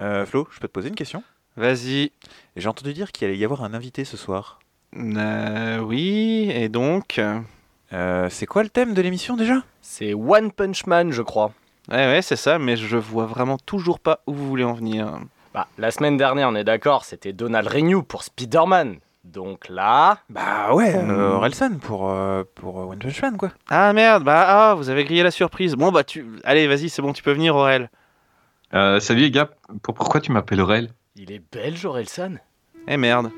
Euh, Flo, je peux te poser une question? Vas-y. J'ai entendu dire qu'il allait y avoir un invité ce soir. Euh, oui, et donc? Euh, c'est quoi le thème de l'émission déjà? C'est One Punch Man, je crois. Ouais, ouais, c'est ça, mais je vois vraiment toujours pas où vous voulez en venir. Bah, la semaine dernière, on est d'accord, c'était Donald Renew pour Spider-Man. Donc là, Bah ouais, euh, Orelsan pour, euh, pour euh, One Punch Man quoi. Ah merde, bah ah, vous avez grillé la surprise. Bon bah tu, allez, vas-y, c'est bon, tu peux venir, Aurel. Euh, salut les gars, pour- pourquoi tu m'appelles Aurel? Il est belge, Orelsan. Eh merde.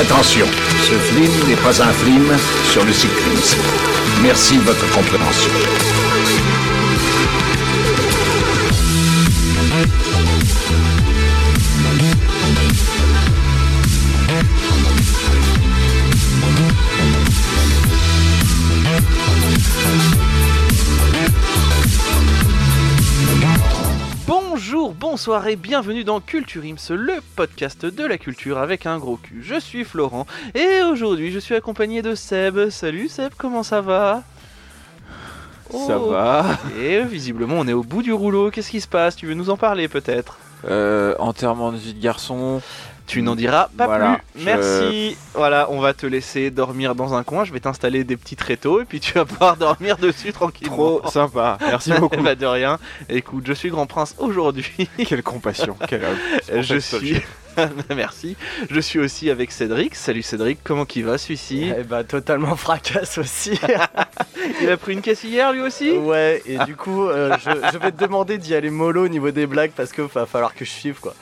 Attention, ce film n'est pas un film sur le cyclisme. Merci de votre compréhension. Bonjour, bonsoir et bienvenue dans Culture Ims, le podcast de la culture avec un gros cul. Je suis Florent et aujourd'hui je suis accompagné de Seb. Salut Seb, comment ça va? Ça Oh. va Et visiblement on est au bout du rouleau, qu'est-ce qui se passe? Tu veux nous en parler peut-être? Euh, Enterrement de vie de garçon. Tu n'en diras pas Voilà, plus. je- Merci. Voilà, on va te laisser dormir dans un coin. Je vais t'installer des petits tréteaux et puis tu vas pouvoir dormir dessus tranquillement. Trop sympa. Merci beaucoup. Bah de rien. Écoute, je suis grand prince aujourd'hui. Quelle compassion. Quel homme. je suis. Merci. Je suis aussi avec Cédric. Salut Cédric, comment qu'il va celui-ci? Eh bah, totalement fracasse aussi. Il a pris une caisse hier lui aussi? Ouais, et du coup, euh, je, je vais te demander d'y aller mollo au niveau des blagues parce que va falloir que je suive quoi.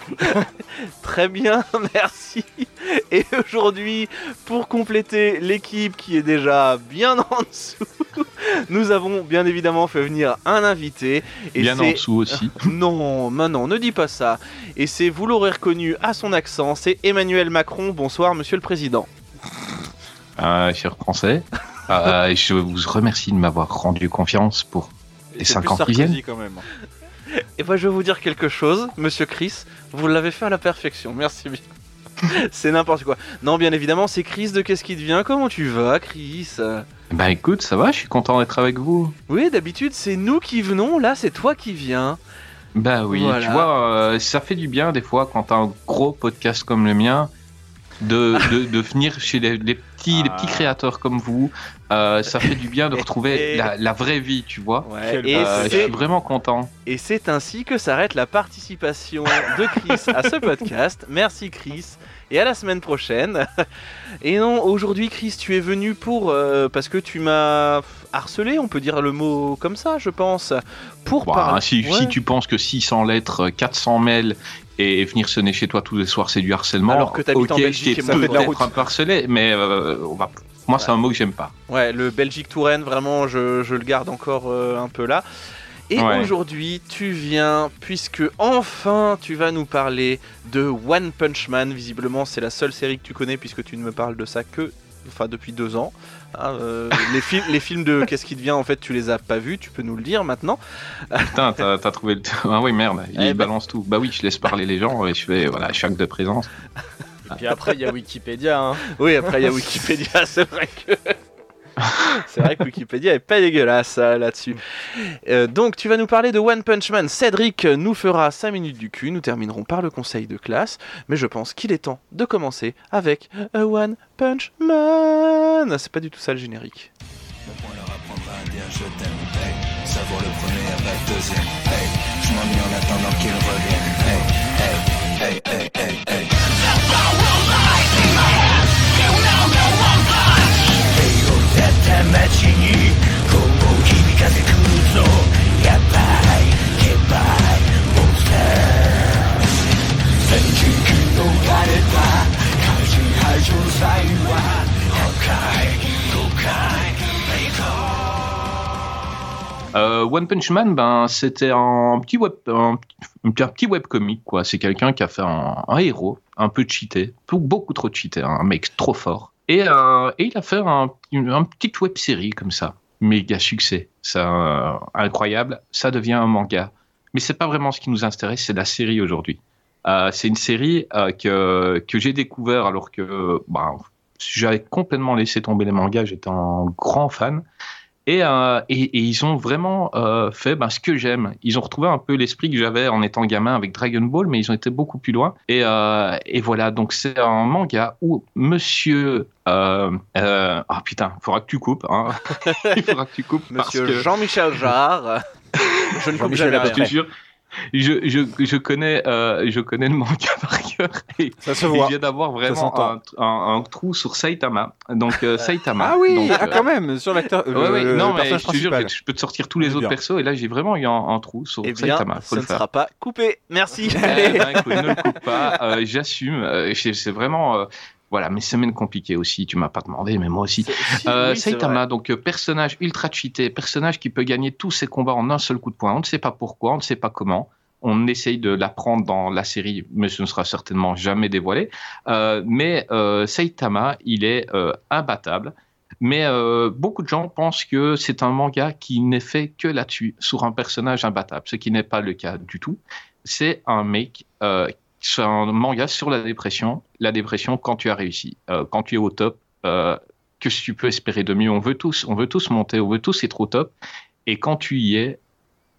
Très bien, merci. Et aujourd'hui, pour compléter l'équipe qui est déjà bien en dessous, nous avons bien évidemment fait venir un invité. Et Bien en dessous aussi. Non, non, ne dis pas ça. Et c'est, vous l'aurez reconnu à son accent, c'est Emmanuel Macron. Bonsoir, monsieur le président. Euh, cher français, euh, je vous remercie de m'avoir rendu confiance pour les C'est 5 plus ans qui Sarkozy, viennent. quand même. Et moi, je vais vous dire quelque chose, monsieur Chris. Vous l'avez fait à la perfection. Merci bien. c'est n'importe quoi. Non, bien évidemment, c'est Chris de Qu'est-ce qui devient Comment tu vas, Chris? Bah écoute, ça va, je suis content d'être avec vous. Oui, d'habitude, c'est nous qui venons. Là, c'est toi qui viens. Bah oui, Voilà. tu vois, euh, ça fait du bien des fois quand t'as un gros podcast comme le mien de, de, de venir chez les, les petits, les petits Ah. créateurs comme vous. Euh, ça fait du bien de Et- retrouver la, la vraie vie, tu vois. Ouais, et Euh, je c'est- suis vraiment content. Et c'est ainsi que s'arrête la participation de Chris à ce podcast. Merci Chris. Et à la semaine prochaine. Et non, aujourd'hui Chris, tu es venu pour... euh, parce que tu m'as harcelé, on peut dire le mot comme ça, je pense. Pour Bah, parler... si, Ouais. si tu penses que 600 lettres, 400 mails et venir sonner chez toi tous les soirs, c'est du harcèlement. Alors que t'habites ok, en Belgique et de la un peu harcelé, mais euh, on va... moi, c'est un mot que j'aime pas. Ouais, le Belgique-Touraine, vraiment, je, je le garde encore euh, un peu là. Et Ouais. aujourd'hui, tu viens, puisque enfin tu vas nous parler de One Punch Man. Visiblement, c'est la seule série que tu connais, puisque tu ne me parles de ça que. Enfin, depuis deux ans. Hein, euh, les, fil- les films de Qu'est-ce qui devient, en fait, tu les as pas vus, tu peux nous le dire maintenant. Putain, t'as t'as trouvé le. Ah oui, merde, il Eh ben- balance tout. Bah oui, je laisse parler les gens et je fais voilà, chaque de présence. Et puis après, il y a Wikipédia. Hein. Oui, après, il y a Wikipédia, c'est vrai que. C'est vrai que Wikipédia est pas dégueulasse euh, là-dessus. Euh, donc, tu vas nous parler de One Punch Man. Cédric nous fera 5 minutes du cul. Nous terminerons par le conseil de classe. Mais je pense qu'il est temps de commencer avec One Punch Man. C'est pas du tout ça le générique. Euh, One Punch Man, ben, c'était un petit web, un, petit webcomic, quoi. C'est quelqu'un qui a fait un, héros, un peu cheaté, beaucoup, beaucoup trop cheaté, hein, un mec trop fort. Et, euh, et il a fait un, une, un petite web série comme ça. Méga succès. C'est euh, incroyable. Ça devient un manga. Mais c'est pas vraiment ce qui nous intéresse, c'est la série aujourd'hui. Euh, c'est une série que, que j'ai découvert alors que ben, j'avais complètement laissé tomber les mangas, j'étais un grand fan. Et, euh, et, et ils ont vraiment euh, fait ben, ce que j'aime. Ils ont retrouvé un peu l'esprit que j'avais en étant gamin avec Dragon Ball, mais ils ont été beaucoup plus loin. Et, euh, et voilà, donc c'est un manga où Monsieur... Euh, euh, ah putain, il faudra que tu coupes. Hein. il faudra que tu coupes. Monsieur que- Jean-Michel Jarre. je ne coupe Jean-Michel jamais je te jure, je, je, je, connais, euh, je connais le manga par cœur. Et Ça se il voit. vient d'avoir vraiment un, un, un trou sur Saitama. Donc euh, Saitama. Ah oui, donc, ah, euh, quand même, sur l'acteur. Ouais, ouais, non, mais je te jure, je peux te sortir tous les autres bien. persos, et là j'ai vraiment eu un, un trou sur Eh bien, Saitama. Faut ça le ne faire. sera pas coupé. Merci. Eh ben, écoute, ne le coupe pas, euh, j'assume. euh, c'est c'est vraiment. Voilà, mes semaines compliquées aussi, tu m'as pas demandé, mais moi aussi. Euh, oui, Saitama, donc euh, personnage ultra cheaté, personnage qui peut gagner tous ses combats en un seul coup de poing. On ne sait pas pourquoi, on ne sait pas comment. On essaye de l'apprendre dans la série, mais ce ne sera certainement jamais dévoilé. Euh, mais euh, Saitama, il est euh, imbattable. Mais euh, beaucoup de gens pensent que c'est un manga qui n'est fait que là-dessus, sur un personnage imbattable, ce qui n'est pas le cas du tout. C'est un mec, euh, c'est un manga sur la dépression. La dépression quand tu as réussi, euh, quand tu es au top. euh, que tu peux espérer de mieux On veut tous, on veut tous monter, on veut tous être au top. Et quand tu y es,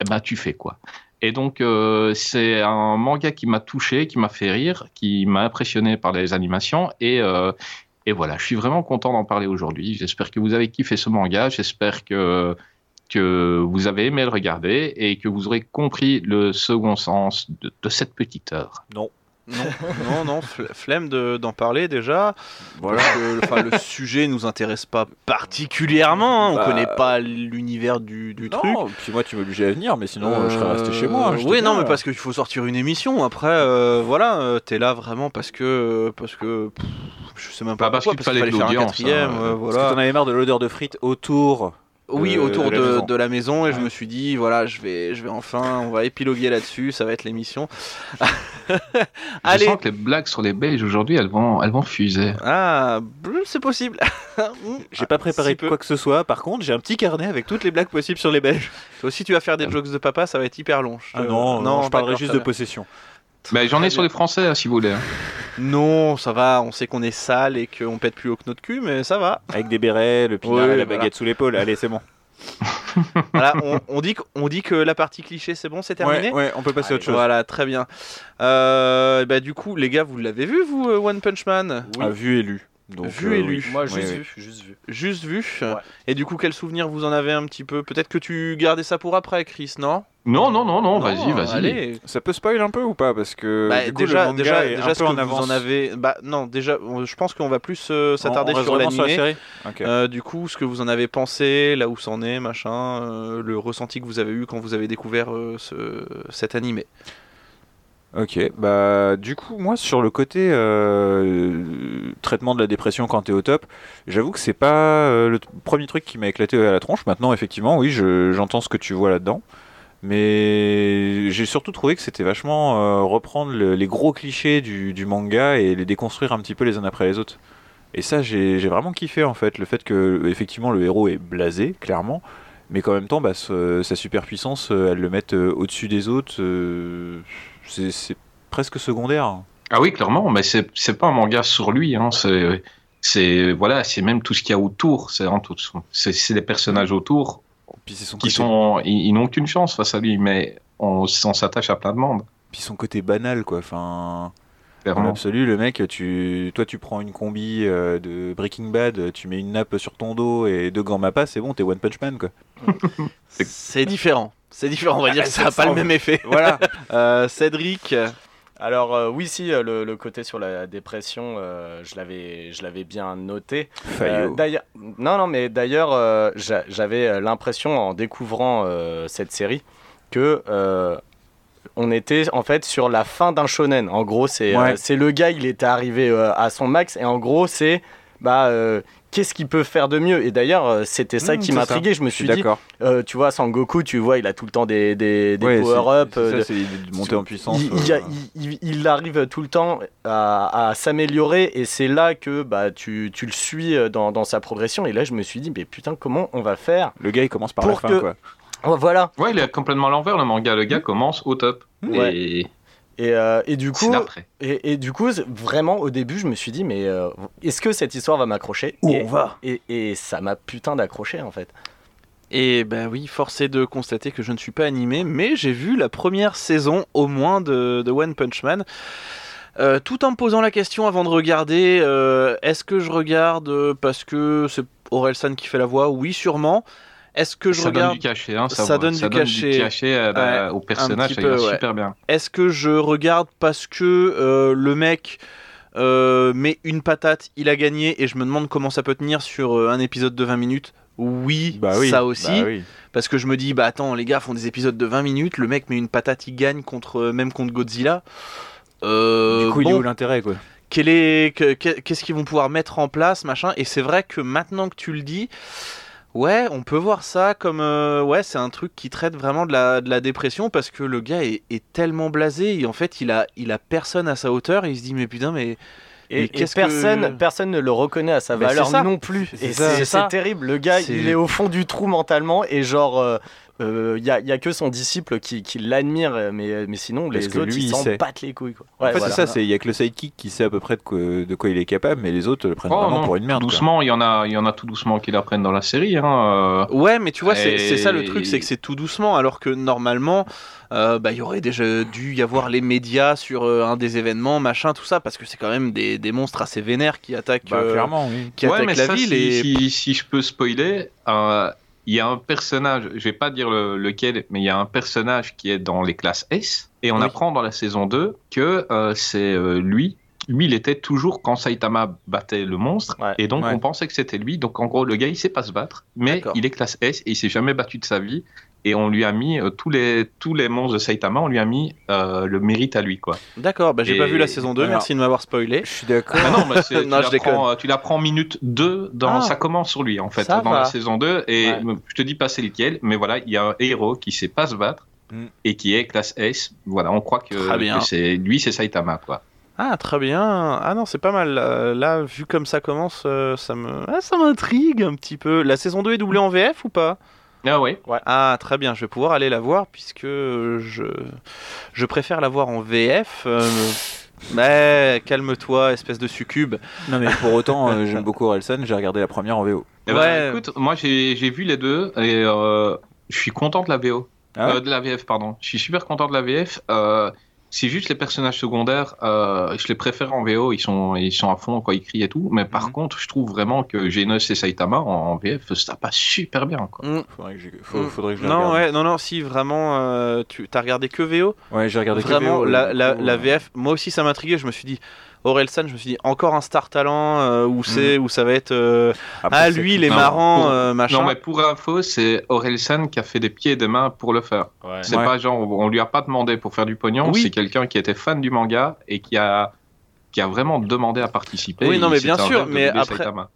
ben, tu fais quoi? Et donc, euh, c'est un manga qui m'a touché, qui m'a fait rire, qui m'a impressionné par les animations. Et, euh, et voilà, je suis vraiment content d'en parler aujourd'hui. J'espère que vous avez kiffé ce manga. J'espère que, que vous avez aimé le regarder et que vous aurez compris le second sens de, de cette petite heure. Non, non, non, fl- flemme de- d'en parler déjà. Voilà. Parce que, enfin, le sujet nous intéresse pas particulièrement. hein, On Bah, connaît pas l'univers du, du truc. Non, puis moi tu m'obligeais à venir, mais sinon euh, je serais resté chez moi. Euh, j'étais Oui, non, mais parce qu'il faut sortir une émission. Après, euh, voilà, euh, t'es là vraiment parce que. Parce que pff, je sais même pas Bah, parce pourquoi, qu'il fallait de faire un quatrième. hein, euh, Parce que t'en avais marre de l'odeur de frites autour. Oui, autour de de, la maison. de la maison, et je me suis dit, voilà, je vais, je vais enfin, on va épiloguer là-dessus, ça va être l'émission. Allez. Je sens que les blagues sur les Belges aujourd'hui, elles vont, elles vont fuser. ah, c'est possible. J'ai pas préparé Si peu. quoi que ce soit. Par contre, j'ai un petit carnet avec toutes les blagues possibles sur les Belges. Toi aussi, tu vas faire des jokes de papa, ça va être hyper long. Je Ah te- non, non, je parlerai juste de bien. possession. Mais j'en ai sur les Français, hein, si vous voulez. hein. Non, ça va, on sait qu'on est sale et qu'on pète plus haut que notre cul, mais ça va. Avec des bérets, le pinard Ouais, et la voilà. baguette sous l'épaule. Allez, c'est bon. Voilà, on, on dit, on dit que la partie cliché, c'est bon, c'est terminé Ouais, ouais, on peut passer à autre chose. Voilà, très bien. Euh, bah, du coup, les gars, vous l'avez vu, vous, euh, One Punch Man? Ah, vu et lu. Donc, Vu et lu. Moi, Oui, juste oui. vu, juste vu. Juste vu. Ouais. Et du coup, quel souvenir vous en avez un petit peu? Peut-être que tu gardais ça pour après, Chris, non? Non, non, non, non, vas-y, vas-y. Allez. Ça peut spoil un peu ou pas? Parce que Bah, du coup, déjà, le manga déjà, est déjà, un ce peu que en vous avance. en avez. Bah, non, déjà, je pense qu'on va plus euh, s'attarder sur vraiment la. Euh, du coup, ce que vous en avez pensé, là où c'en est, machin, euh, le ressenti que vous avez eu quand vous avez découvert euh, ce, cet animé. Ok, bah du coup moi sur le côté euh, traitement de la dépression quand t'es au top, j'avoue que c'est pas euh, le premier truc qui m'a éclaté à la tronche. Maintenant effectivement oui je- j'entends ce que tu vois là-dedans, mais j'ai surtout trouvé que c'était vachement euh, reprendre le- les gros clichés du, manga et les déconstruire un petit peu les uns après les autres. Et ça j'ai vraiment kiffé en fait le fait que effectivement le héros est blasé clairement, mais qu'en même temps bah, ce- sa superpuissance euh, elle le mette euh, au-dessus des autres. c'est presque secondaire. Ah oui, clairement, mais c'est pas un manga sur lui, hein, c'est voilà, même tout ce qu'il y a autour, c'est les personnages autour Puis c'est son qui côté, sont, ils, ils n'ont qu'une chance face à lui, mais on, on s'attache à plein de monde, puis son côté banal quoi. Enfin, clairement. l'absolu, le mec, tu, toi, tu prends une combi euh, de Breaking Bad, tu mets une nappe sur ton dos et deux gants mappas, c'est bon, t'es One Punch Man quoi. C'est différent. C'est différent, on va dire que ça n'a pas le même effet. Voilà. Euh, Cédric, Alors euh, oui, si euh, le, le côté sur la dépression, euh, je l'avais, je l'avais bien noté. Euh, d'ailleurs, non, non, mais d'ailleurs, j'a- j'avais l'impression en découvrant cette série que on était en fait sur la fin d'un shonen. En gros, c'est Ouais. c'est le gars, il était arrivé à son max, et en gros, c'est bah qu'est-ce qu'il peut faire de mieux Et d'ailleurs, euh, c'était ça Mmh, qui m'intriguait. Je me Je suis dit, d'accord. euh, tu vois, Sangoku, tu vois, il a tout le temps des, des, des Ouais, power-up. c'est- euh, de- monter en puissance. il, il y a- euh, il- arrive tout le temps à, à s'améliorer et c'est là que bah, tu, tu le suis dans, dans sa progression. Et là, je me suis dit, mais putain, comment on va faire Le gars, il commence par la fin que- quoi. Oh, Voilà. Ouais, il est complètement à l'envers le manga. Le gars commence au top. Ouais. Et Et, euh, et du coup, et, et du coup, vraiment, au début, je me suis dit, mais euh, est-ce que cette histoire va m'accrocher? Où et, on va? et, et ça m'a putain d'accroché en fait. Et ben oui, force est de constater que je ne suis pas animé, mais j'ai vu la première saison au moins de, de One Punch Man. Euh, tout en me posant la question avant de regarder, euh, est-ce que je regarde parce que c'est Orelsan qui fait la voix? Oui, sûrement. Est-ce que je ça regarde donne du cachet, hein, ça donne du cachet. euh, bah, Ouais, au personnage, ça peu, va ouais. super bien. Est-ce que je regarde parce que euh, le mec euh, met une patate, il a gagné et je me demande comment ça peut tenir sur euh, un épisode de 20 minutes? Oui, Bah oui. ça aussi. bah oui. Parce que je me dis, bah attends, les gars font des épisodes de 20 minutes, le mec met une patate, il gagne contre, même contre Godzilla. Euh, Du coup, il est bon, où l'intérêt quoi? qu'est-ce qu'ils vont pouvoir mettre en place, machin? Et c'est vrai que maintenant que tu le dis, ouais, on peut voir ça comme, euh, ouais, c'est un truc qui traite vraiment de la, de la dépression parce que le gars est, est tellement blasé. Et en fait, il a, il a personne à sa hauteur. Et il se dit, mais putain, mais Et, que- personne, personne ne le reconnaît à sa valeur non plus. Et c'est terrible. Le gars, il est au fond du trou mentalement et genre, euh, euh, il y, a, il y a que son disciple qui, qui l'admire, mais, mais sinon Parce les que autres lui, ils il s'en battent les couilles. Quoi. En Ouais, fait, voilà. c'est ça, c'est- il y a que le sidekick qui sait à peu près de quoi, de quoi il est capable, mais les autres le prennent Oh, vraiment non, pour une merde. tout doucement, il y en a, il y en a tout doucement qui l'apprennent dans la série. Hein. euh. Ouais, mais tu vois, c'est Et- c'est ça le truc, c'est que c'est tout doucement, alors que normalement, euh, bah, il y aurait déjà dû y avoir les médias sur euh, un des événements, machin, tout ça, parce que c'est quand même des, des monstres assez vénères qui attaquent, Bah, euh, clairement, oui. qui Ouais, attaquent mais la ça, ville. si, et... si, si je peux spoiler, euh, il y a un personnage, je vais pas dire le- lequel, mais il y a un personnage qui est dans les classes S, et on Oui. apprend dans la saison 2 que euh, c'est euh, lui. Lui, il était toujours quand Saitama battait le monstre, Ouais. et donc Ouais. on pensait que c'était lui. Donc en gros, le gars, il sait pas se battre, mais il est classe S et il s'est jamais battu de sa vie. Et on lui a mis euh, tous les tous les monstres de Saitama, on lui a mis euh, le mérite à lui, quoi. D'accord, bah, j'ai Et- pas vu la saison 2, Alors- merci de m'avoir spoilé. Je suis d'accord. Ah non, tu l'apprends, euh, tu minute 2 dans Ah. ça commence sur lui en fait dans va. la saison 2 et Ouais. je te dis pas c'est lequel mais voilà, il y a un héros qui sait pas se battre Mm. et qui est classe S. Voilà, on croit que, Très bien. que c'est lui c'est Saitama quoi. Ah, très bien. Ah non, c'est pas mal. Là, là, vu comme ça commence, euh, ça me, ah, ça m'intrigue un petit peu. La saison 2 est doublée en VF ou pas? Ah ouais. Ah, très bien. Je vais pouvoir aller la voir puisque je, je préfère la voir en VF. euh, Mais calme-toi, espèce de succube. Non, mais pour autant, euh, j'aime beaucoup Orelsan, j'ai regardé la première en VO. Eh ben, Ouais. écoute, moi j'ai j'ai vu les deux et euh, je suis content de la VO. Ah ouais Euh, de la VF, pardon. Je suis super content de la VF. Euh, c'est juste les personnages secondaires, euh, je les préfère en VO, ils sont, ils sont à fond quand ils crient et tout. Mais par Mhm. contre, je trouve vraiment que Genos et Saitama en, en VF, ça passe super bien. Quoi. Mm. Faudrait que, j'ai- faut- Mm. faudrait que je la Non, regarde. ouais, non, non, si vraiment, euh, tu t'as regardé que VO Ouais, j'ai regardé que Vraiment, VO, la, du la, coup, la euh, VF, moi aussi ça m'intriguait. Je me suis dit, Orelsan, je me suis dit, encore un star talent euh, où c'est, où ça va être. euh, après, ah, lui, il est Non, marrant, pour- euh, machin. Non, mais pour info, c'est Orelsan qui a fait des pieds et des mains pour le faire. Ouais. C'est Ouais. pas genre, on lui a pas demandé pour faire du pognon, Oui. c'est quelqu'un qui était fan du manga et qui a, qui a vraiment demandé à participer. Oui, non, mais bien sûr, mais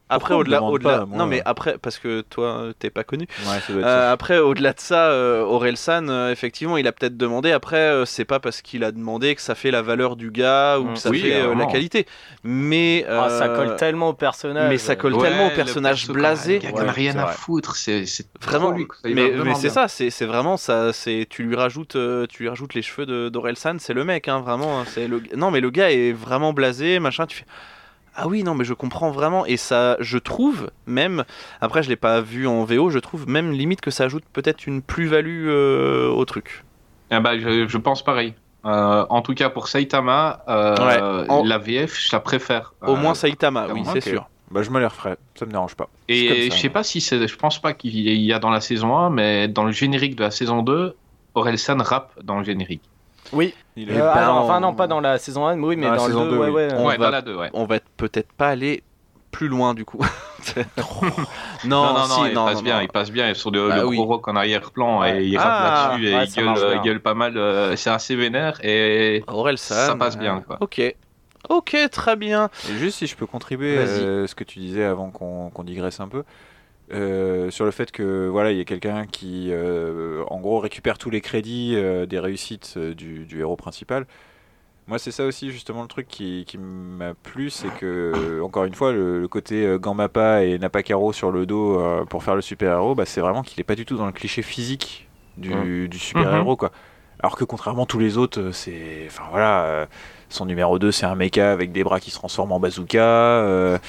après- au-delà, non, mais après, parce que toi, t'es pas connu. Ouais, ça doit être Euh, après, au-delà de ça, euh, Orelsan, euh, effectivement, il a peut-être demandé. Après, euh, c'est pas parce qu'il a demandé que ça fait la valeur du gars ou Mm. que ça Oui, fait euh, la qualité. Mais Ah, ça colle tellement au personnage. mais ça colle Ouais, tellement au personnage perso, blasé. Il Ouais, rien c'est à foutre, c'est Vraiment, lui, mais, c'est ça, c'est vraiment ça. C'est tu lui rajoutes, euh, tu lui rajoutes les cheveux de d'Orelsan, c'est le mec, hein, vraiment. hein, C'est le. Non, mais le gars est vraiment blasé, machin. Tu fais. Ah oui, non, mais je comprends vraiment. Et ça, je trouve même. Après, je l'ai pas vu en VO. Je trouve même limite que ça ajoute peut-être une plus-value euh, au truc. Ah bah, je, je pense pareil. Euh, en tout cas, pour Saitama, euh, Ouais. En- la VF, je la préfère. Au Euh, moins Saitama, oui, c'est sûr. Bah, je me les referai, ça me dérange pas. Et je sais moi. pas si c'est, je pense pas qu'il y a dans la saison 1, mais dans le générique de la saison 2, Orelsan rappe dans le générique. Oui. Il Euh, est- ben, ah enfin non, pas dans la saison 1, mais oui, mais Dans la saison le 2, deux, ouais, oui. ouais. On ouais, va- dans la 2, ouais. On va peut-être pas aller plus loin du coup. Non, non, non, non, si, il non, passe non, bien, non. il passe bien. Et sur le, Bah le oui. gros rock en arrière-plan, Ouais. et il Ah, rappe là-dessus, et il, gueule, pas mal. euh, c'est assez vénère, et Orelsan. ça passe bien, quoi. Ok. Ok, très bien. Et juste si je peux contribuer Vas-y. euh, ce que tu disais avant qu'on qu'on digresse un peu euh, sur le fait que voilà il y a quelqu'un qui euh, en gros récupère tous les crédits euh, des réussites du, du héros principal. Moi c'est ça aussi justement le truc qui, qui m'a plu c'est que encore une fois le, le côté Gambappa et Napakaro sur le dos pour faire le super héros bah, c'est vraiment qu'il est pas du tout dans le cliché physique du, du super héros quoi. Alors que contrairement à tous les autres, c'est. Enfin voilà, son numéro 2, c'est un mecha avec des bras qui se transforment en bazooka.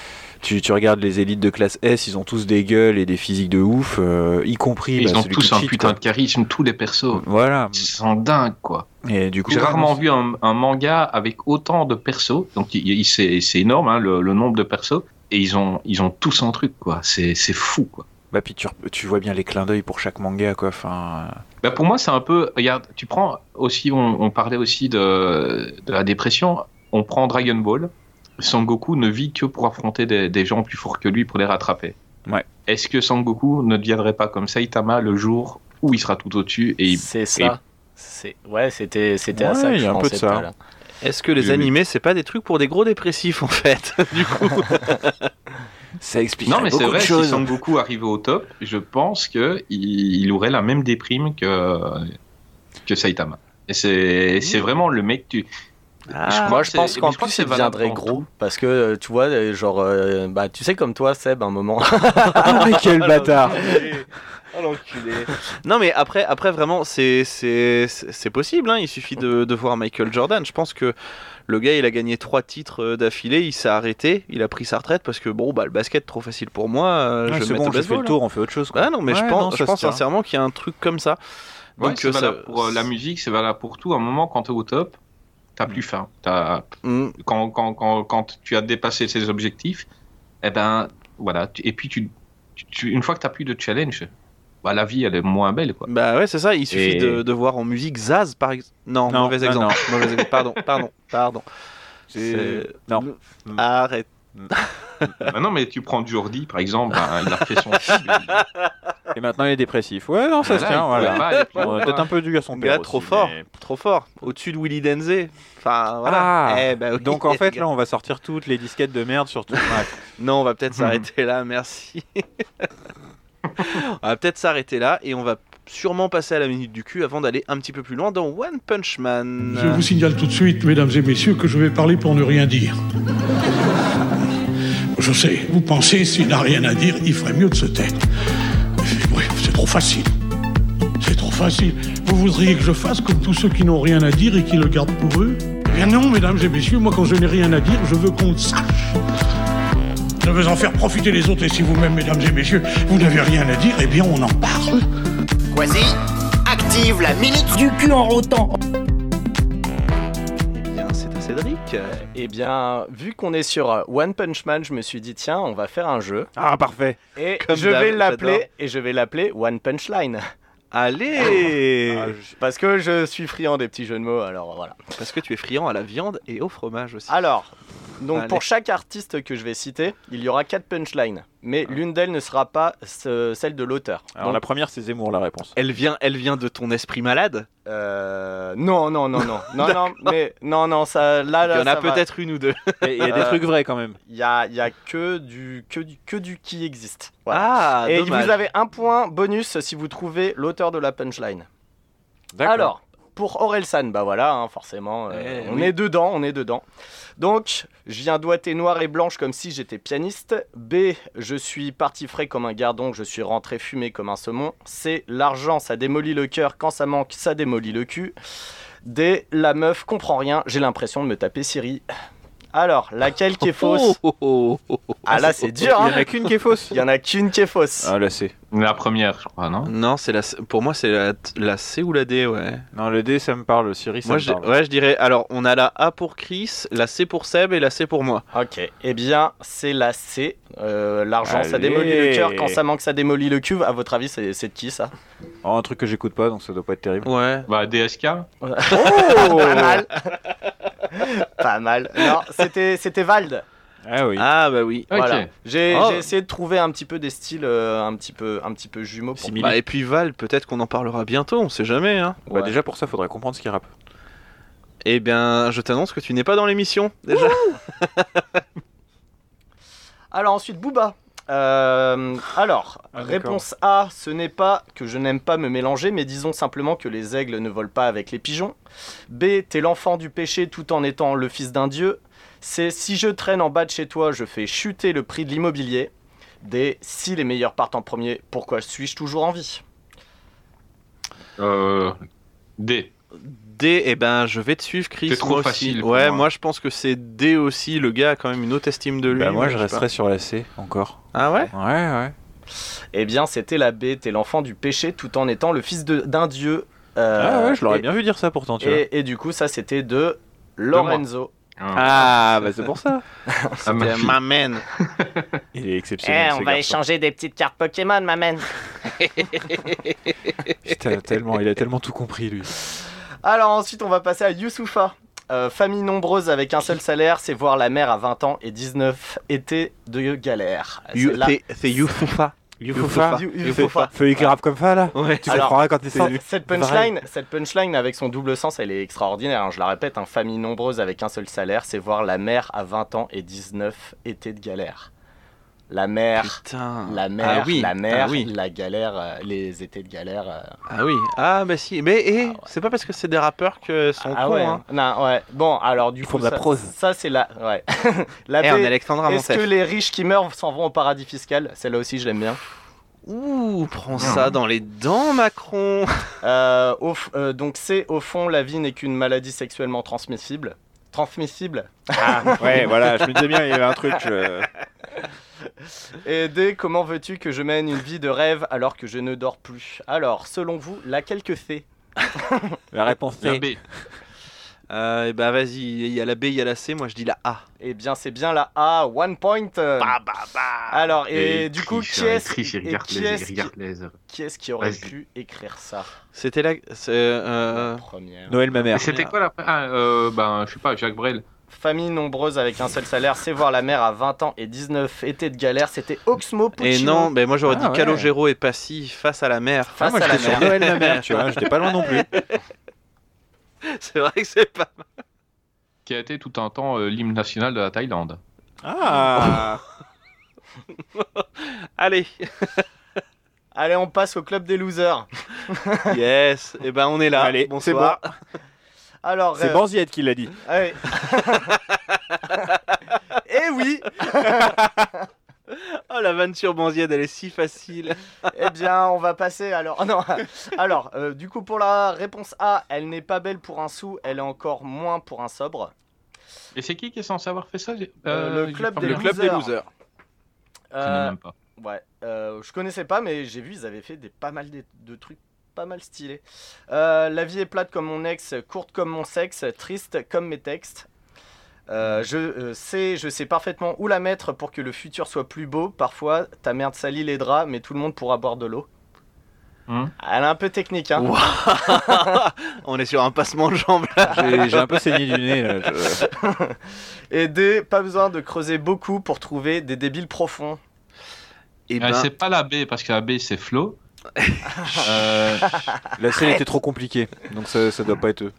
Euh, Tu, tu regardes les élites de classe S, ils ont tous des gueules et des physiques de ouf, euh, y compris. Ils bah, ont celui tous un cheat, putain quoi. de charisme, tous les persos. Voilà. Ils sont dingues, quoi. Et du coup, J'ai rarement vu un, un manga avec autant de persos. Donc, c'est c'est énorme, hein, le, le nombre de persos. Et ils ont, ils ont tous un truc, quoi. C'est c'est fou, quoi. Bah, puis tu, tu vois bien les clins d'œil pour chaque manga, quoi. Enfin, Bah, pour moi, c'est un peu. Regarde, tu prends aussi. On, on parlait aussi de, de la dépression. On prend Dragon Ball. Sangoku ne vit que pour affronter des, des gens plus forts que lui pour les rattraper. Ouais. Est-ce que Sangoku ne deviendrait pas comme Saitama le jour où il sera tout au-dessus et il- C'est ça. C'est ouais, c'était c'était Ouais, ça il y je a un peu de ça. Est-ce que les Oui, oui. animés, c'est pas des trucs pour des gros dépressifs en fait Du coup, ça explique Non, mais c'est vrai, si. Sangoku arrivait au top, je pense que il, il aurait la même déprime que, que Saitama. Et c'est c'est vraiment le mec. Tu... Ah, je Moi, je pense qu'en je plus, il deviendrait gros parce que euh, tu vois, euh, genre, euh, bah, tu sais comme toi, Seb, un moment. Ah, mais quel bâtard Oh l'enculé. Non mais après, après vraiment, c'est c'est c'est c'est possible. Hein. Il suffit de, de voir Michael Jordan. Je pense que le gars, il a gagné trois titres d'affilée. Il s'est arrêté. Il a pris sa retraite parce que bon, bah le basket trop facile pour moi. euh, Ouais, je vais bon, fait baseball, le tour, on fait autre chose. hein. Quoi. Ah non, mais je pense, non, je sincèrement qu'il y a un truc comme ça. Ouais, Donc, c'est euh, ça- valable pour euh, la musique, c'est valable pour tout. À un moment, quand tu es au top, t'as plus faim. T'as- Mm. Quand, quand, quand, quand tu as dépassé tes objectifs, eh ben, voilà. Et puis, tu, tu- une fois que tu plus de challenge, bah, la vie, elle est moins belle, quoi. Bah ouais, c'est ça. Il suffit Et- de, de voir en musique Zaz par exemple. Non, Non, mauvais non, exemple. Mauvais exemple. Pardon, pardon, pardon. C'est- Non. Mm. Arrête. Bah non, mais tu prends Jordi, par exemple, bah, il a fait son. Et maintenant, il est dépressif. Ouais, non, ça se tient, voilà. On a peut-être un peu dû à son père. Gars, trop fort, mais- trop fort. Au-dessus de Willy Denzé. Enfin, voilà. Ah, Eh, bah oui. Donc en fait, là, on va sortir toutes les disquettes de merde sur tout. Non, on va peut-être s'arrêter là, merci. on va peut-être s'arrêter là et on va sûrement passer à la minute du cul avant d'aller un petit peu plus loin dans One Punch Man. Je vous signale tout de suite, mesdames et messieurs, que je vais parler pour ne rien dire. Je sais, vous pensez, s'il n'a rien à dire, il ferait mieux de se taire. Oui, c'est trop facile. C'est trop facile. Vous voudriez que je fasse comme tous ceux qui n'ont rien à dire et qui le gardent pour eux? Eh bien non, mesdames et messieurs, moi quand je n'ai rien à dire, je veux qu'on le sache. Je veux en faire profiter les autres et si vous-même, mesdames et messieurs, vous n'avez rien à dire, eh bien on en parle. Quasi, active la minute du cul en rotant. Cédric. Eh bien, vu qu'on est sur euh, One Punch Man, je me suis dit, tiens, on va faire un jeu. Ah, parfait. Et Comme je vais l'appeler, et je vais l'appeler One Punch Line. Allez Ah, je- Parce que je suis friand des petits jeux de mots, alors voilà. Parce que tu es friand à la viande et au fromage aussi. Alors, donc Allez. pour chaque artiste que je vais citer, il y aura quatre punchlines. Mais l'une d'elles ne sera pas ce- celle de l'auteur. Alors Donc, la première, c'est Zemmour, la réponse. Elle vient, elle vient de ton esprit malade? Euh, non, non, non, non, non, non, mais non, non, ça, là, là, Il y en a peut-être une ou deux. Et Il y a des Euh, trucs vrais quand même. Il y a, il y a que du, que du, que du qui existe. Voilà. Ah, Et dommage. vous avez un point bonus si vous trouvez l'auteur de la punchline. D'accord. Alors, pour Orelsan, bah voilà, hein, forcément, euh, Eh, on oui. est dedans, on est dedans. Donc, je viens doigter noir et blanche comme si j'étais pianiste. B, je suis parti frais comme un gardon, je suis rentré fumé comme un saumon. C, l'argent, ça démolit le cœur, quand ça manque, ça démolit le cul. D, la meuf comprend rien, j'ai l'impression de me taper Siri. Alors, laquelle qui est fausse Oh, oh, oh, oh. Ah là, c'est dur, Il y hein en a qu'une qui est fausse. Il y en a qu'une qui est fausse. Ah, là, c'est. La première, je crois, non? Non, c'est la. Pour moi, c'est la, la C ou la D, ouais. Non, le D, ça me parle. Siri, ça Moi, me je, parle. ouais, je dirais. Alors, on a la A pour Chris, la C pour Seb et la C pour moi. Ok, eh bien, c'est la C. Euh, L'argent, ça démolit le cœur. Quand ça manque, ça démolit le cul. À votre avis, c'est de qui ça? Oh, un truc que j'écoute pas, donc ça doit pas être terrible. Ouais. Bah, DSK Pas mal. Pas mal. Non, c'était c'était Vald. Ah oui. Ah, bah oui. Voilà. J'ai Oh. j'ai essayé de trouver un petit peu des styles euh, un petit peu un petit peu jumeaux. Pour... Bah, et puis Val, peut-être qu'on en parlera bientôt, on sait jamais. Hein. Bah, déjà pour ça, faudrait comprendre ce qu'il rappe. Eh bien, je t'annonce que tu n'es pas dans l'émission, déjà. Alors ensuite, Booba. Euh, alors, Ah, réponse A, ce n'est pas que je n'aime pas me mélanger, mais disons simplement que les aigles ne volent pas avec les pigeons. B, t'es l'enfant du péché tout en étant le fils d'un dieu. C, si je traîne en bas de chez toi, je fais chuter le prix de l'immobilier. D, si les meilleurs partent en premier, pourquoi suis-je toujours en vie? Euh, D. D, eh ben, je vais te suivre, Chris. C'est trop facile pour Ouais, moi. moi. je pense que c'est D aussi. Le gars a quand même une haute estime de lui. Bah, moi, je pas. sur la C encore. Ah ouais? Ouais, ouais. Eh bien, c'était la B. T'es l'enfant du péché tout en étant le fils de- d'un dieu. Euh, ah ouais, je l'aurais bien vu dire ça pourtant, tu vois. Et, et du coup, ça, c'était de Lorenzo. Ah, bah c'est pour ça. Ah, ma C'était fille. ma man. Il est exceptionnel. ce garçon. échanger des petites cartes Pokémon, ma man. Putain, tellement, il a tellement tout compris lui. Alors ensuite, on va passer à Youssoufa. Euh, famille nombreuse avec un seul salaire, c'est voir la mère à 20 ans et 19 étés de galère. C'est Youssoufa. Feuille qui rappe comme ça là Ouais. Tu Alors, comprendras quand t'es Cette- c'est cette punchline, cette punchline avec son double sens, elle est extraordinaire. hein. Je la répète, un famille nombreuse avec un seul salaire, c'est voir la mère à 20 ans et 19 étés de galère. La Putain. la ah oui. la Ah oui. la galère, euh, les étés de galère. euh. Ah oui. Ah bah si. Mais eh, Ah ouais. c'est pas parce que c'est des rappeurs que sont Ah cons. ouais, Hein. non, ouais. Bon, alors du coup, font de la ça- prose. Ça, c'est la, ouais. la Eh, est Alexandra Est-ce que les riches qui meurent s'en vont au paradis fiscal? Celle-là aussi, je l'aime bien. Ouh, prends ça dans les dents, Macron. Euh, au f- euh, donc c'est au fond, la vie n'est qu'une maladie sexuellement transmissible. Transmissible. Ah, ouais, voilà, je me disais bien, il y avait un truc. je- Et D, comment veux-tu que je mène une vie de rêve alors que je ne dors plus? Alors, selon vous, laquelle que c'est La réponse La c'est. B. Euh, et bah vas-y, il y a la B, il y a la C. Moi je dis la A. Eh bien, c'est bien la A, one point. Bah bah bah. Alors, et, du coup, triche, qui est-ce triche, et qui les- est-ce il qui, regarde les heures. qui est-ce qui aurait Vas-y. pu écrire ça? C'était la. c'est, euh, La première. Noël, ma mère. C'était quoi la ah, euh, Ben, je sais pas, Jacques Brel. Famille nombreuse avec un seul salaire, c'est voir la mère à 20 ans et 19 étés de galère. C'était Oxmo Et Puccino. non, ben moi j'aurais Ah, dit ouais. Calogero et Passy face à la mer. Face Ah, moi à la mer. Noël, ma mère, tu vois, j'étais pas loin non plus. c'est vrai que c'est pas. Qui a été tout un temps euh, l'hymne national de la Thaïlande. Ah Allez. Allez, on passe au club des losers. yes. Et ben on est là. Allez, Bonsoir. Alors, C'est euh, Banziette qui l'a dit. allez. Eh oui Oh la vanne sur Banzied, elle est si facile. Eh bien, on va passer alors. non. Alors, euh, du coup, pour la réponse A, elle n'est pas belle pour un sou, elle est encore moins pour un sobre. Et c'est qui qui est censé avoir fait ça? Euh, le j'ai club pas des Le club des losers. losers. Je connais Euh, même pas. ouais, euh, je connaissais pas, mais j'ai vu, ils avaient fait des, pas mal de, de trucs pas mal stylés. Euh, la vie est plate comme mon ex, courte comme mon sexe, triste comme mes textes. Euh, je euh, sais, je sais parfaitement où la mettre pour que le futur soit plus beau. Parfois, ta merde salit les draps, mais tout le monde pourra boire de l'eau. Hum. Elle est un peu technique, hein. On est sur un passement de jambes là. J'ai un peu saigné du nez. Là. je- Et D, pas besoin de creuser beaucoup pour trouver des débiles profonds. Et Ah, ben, c'est pas la B parce que la B c'est Flo. Euh, La scène était trop compliquée, donc ça, ça doit pas être eux.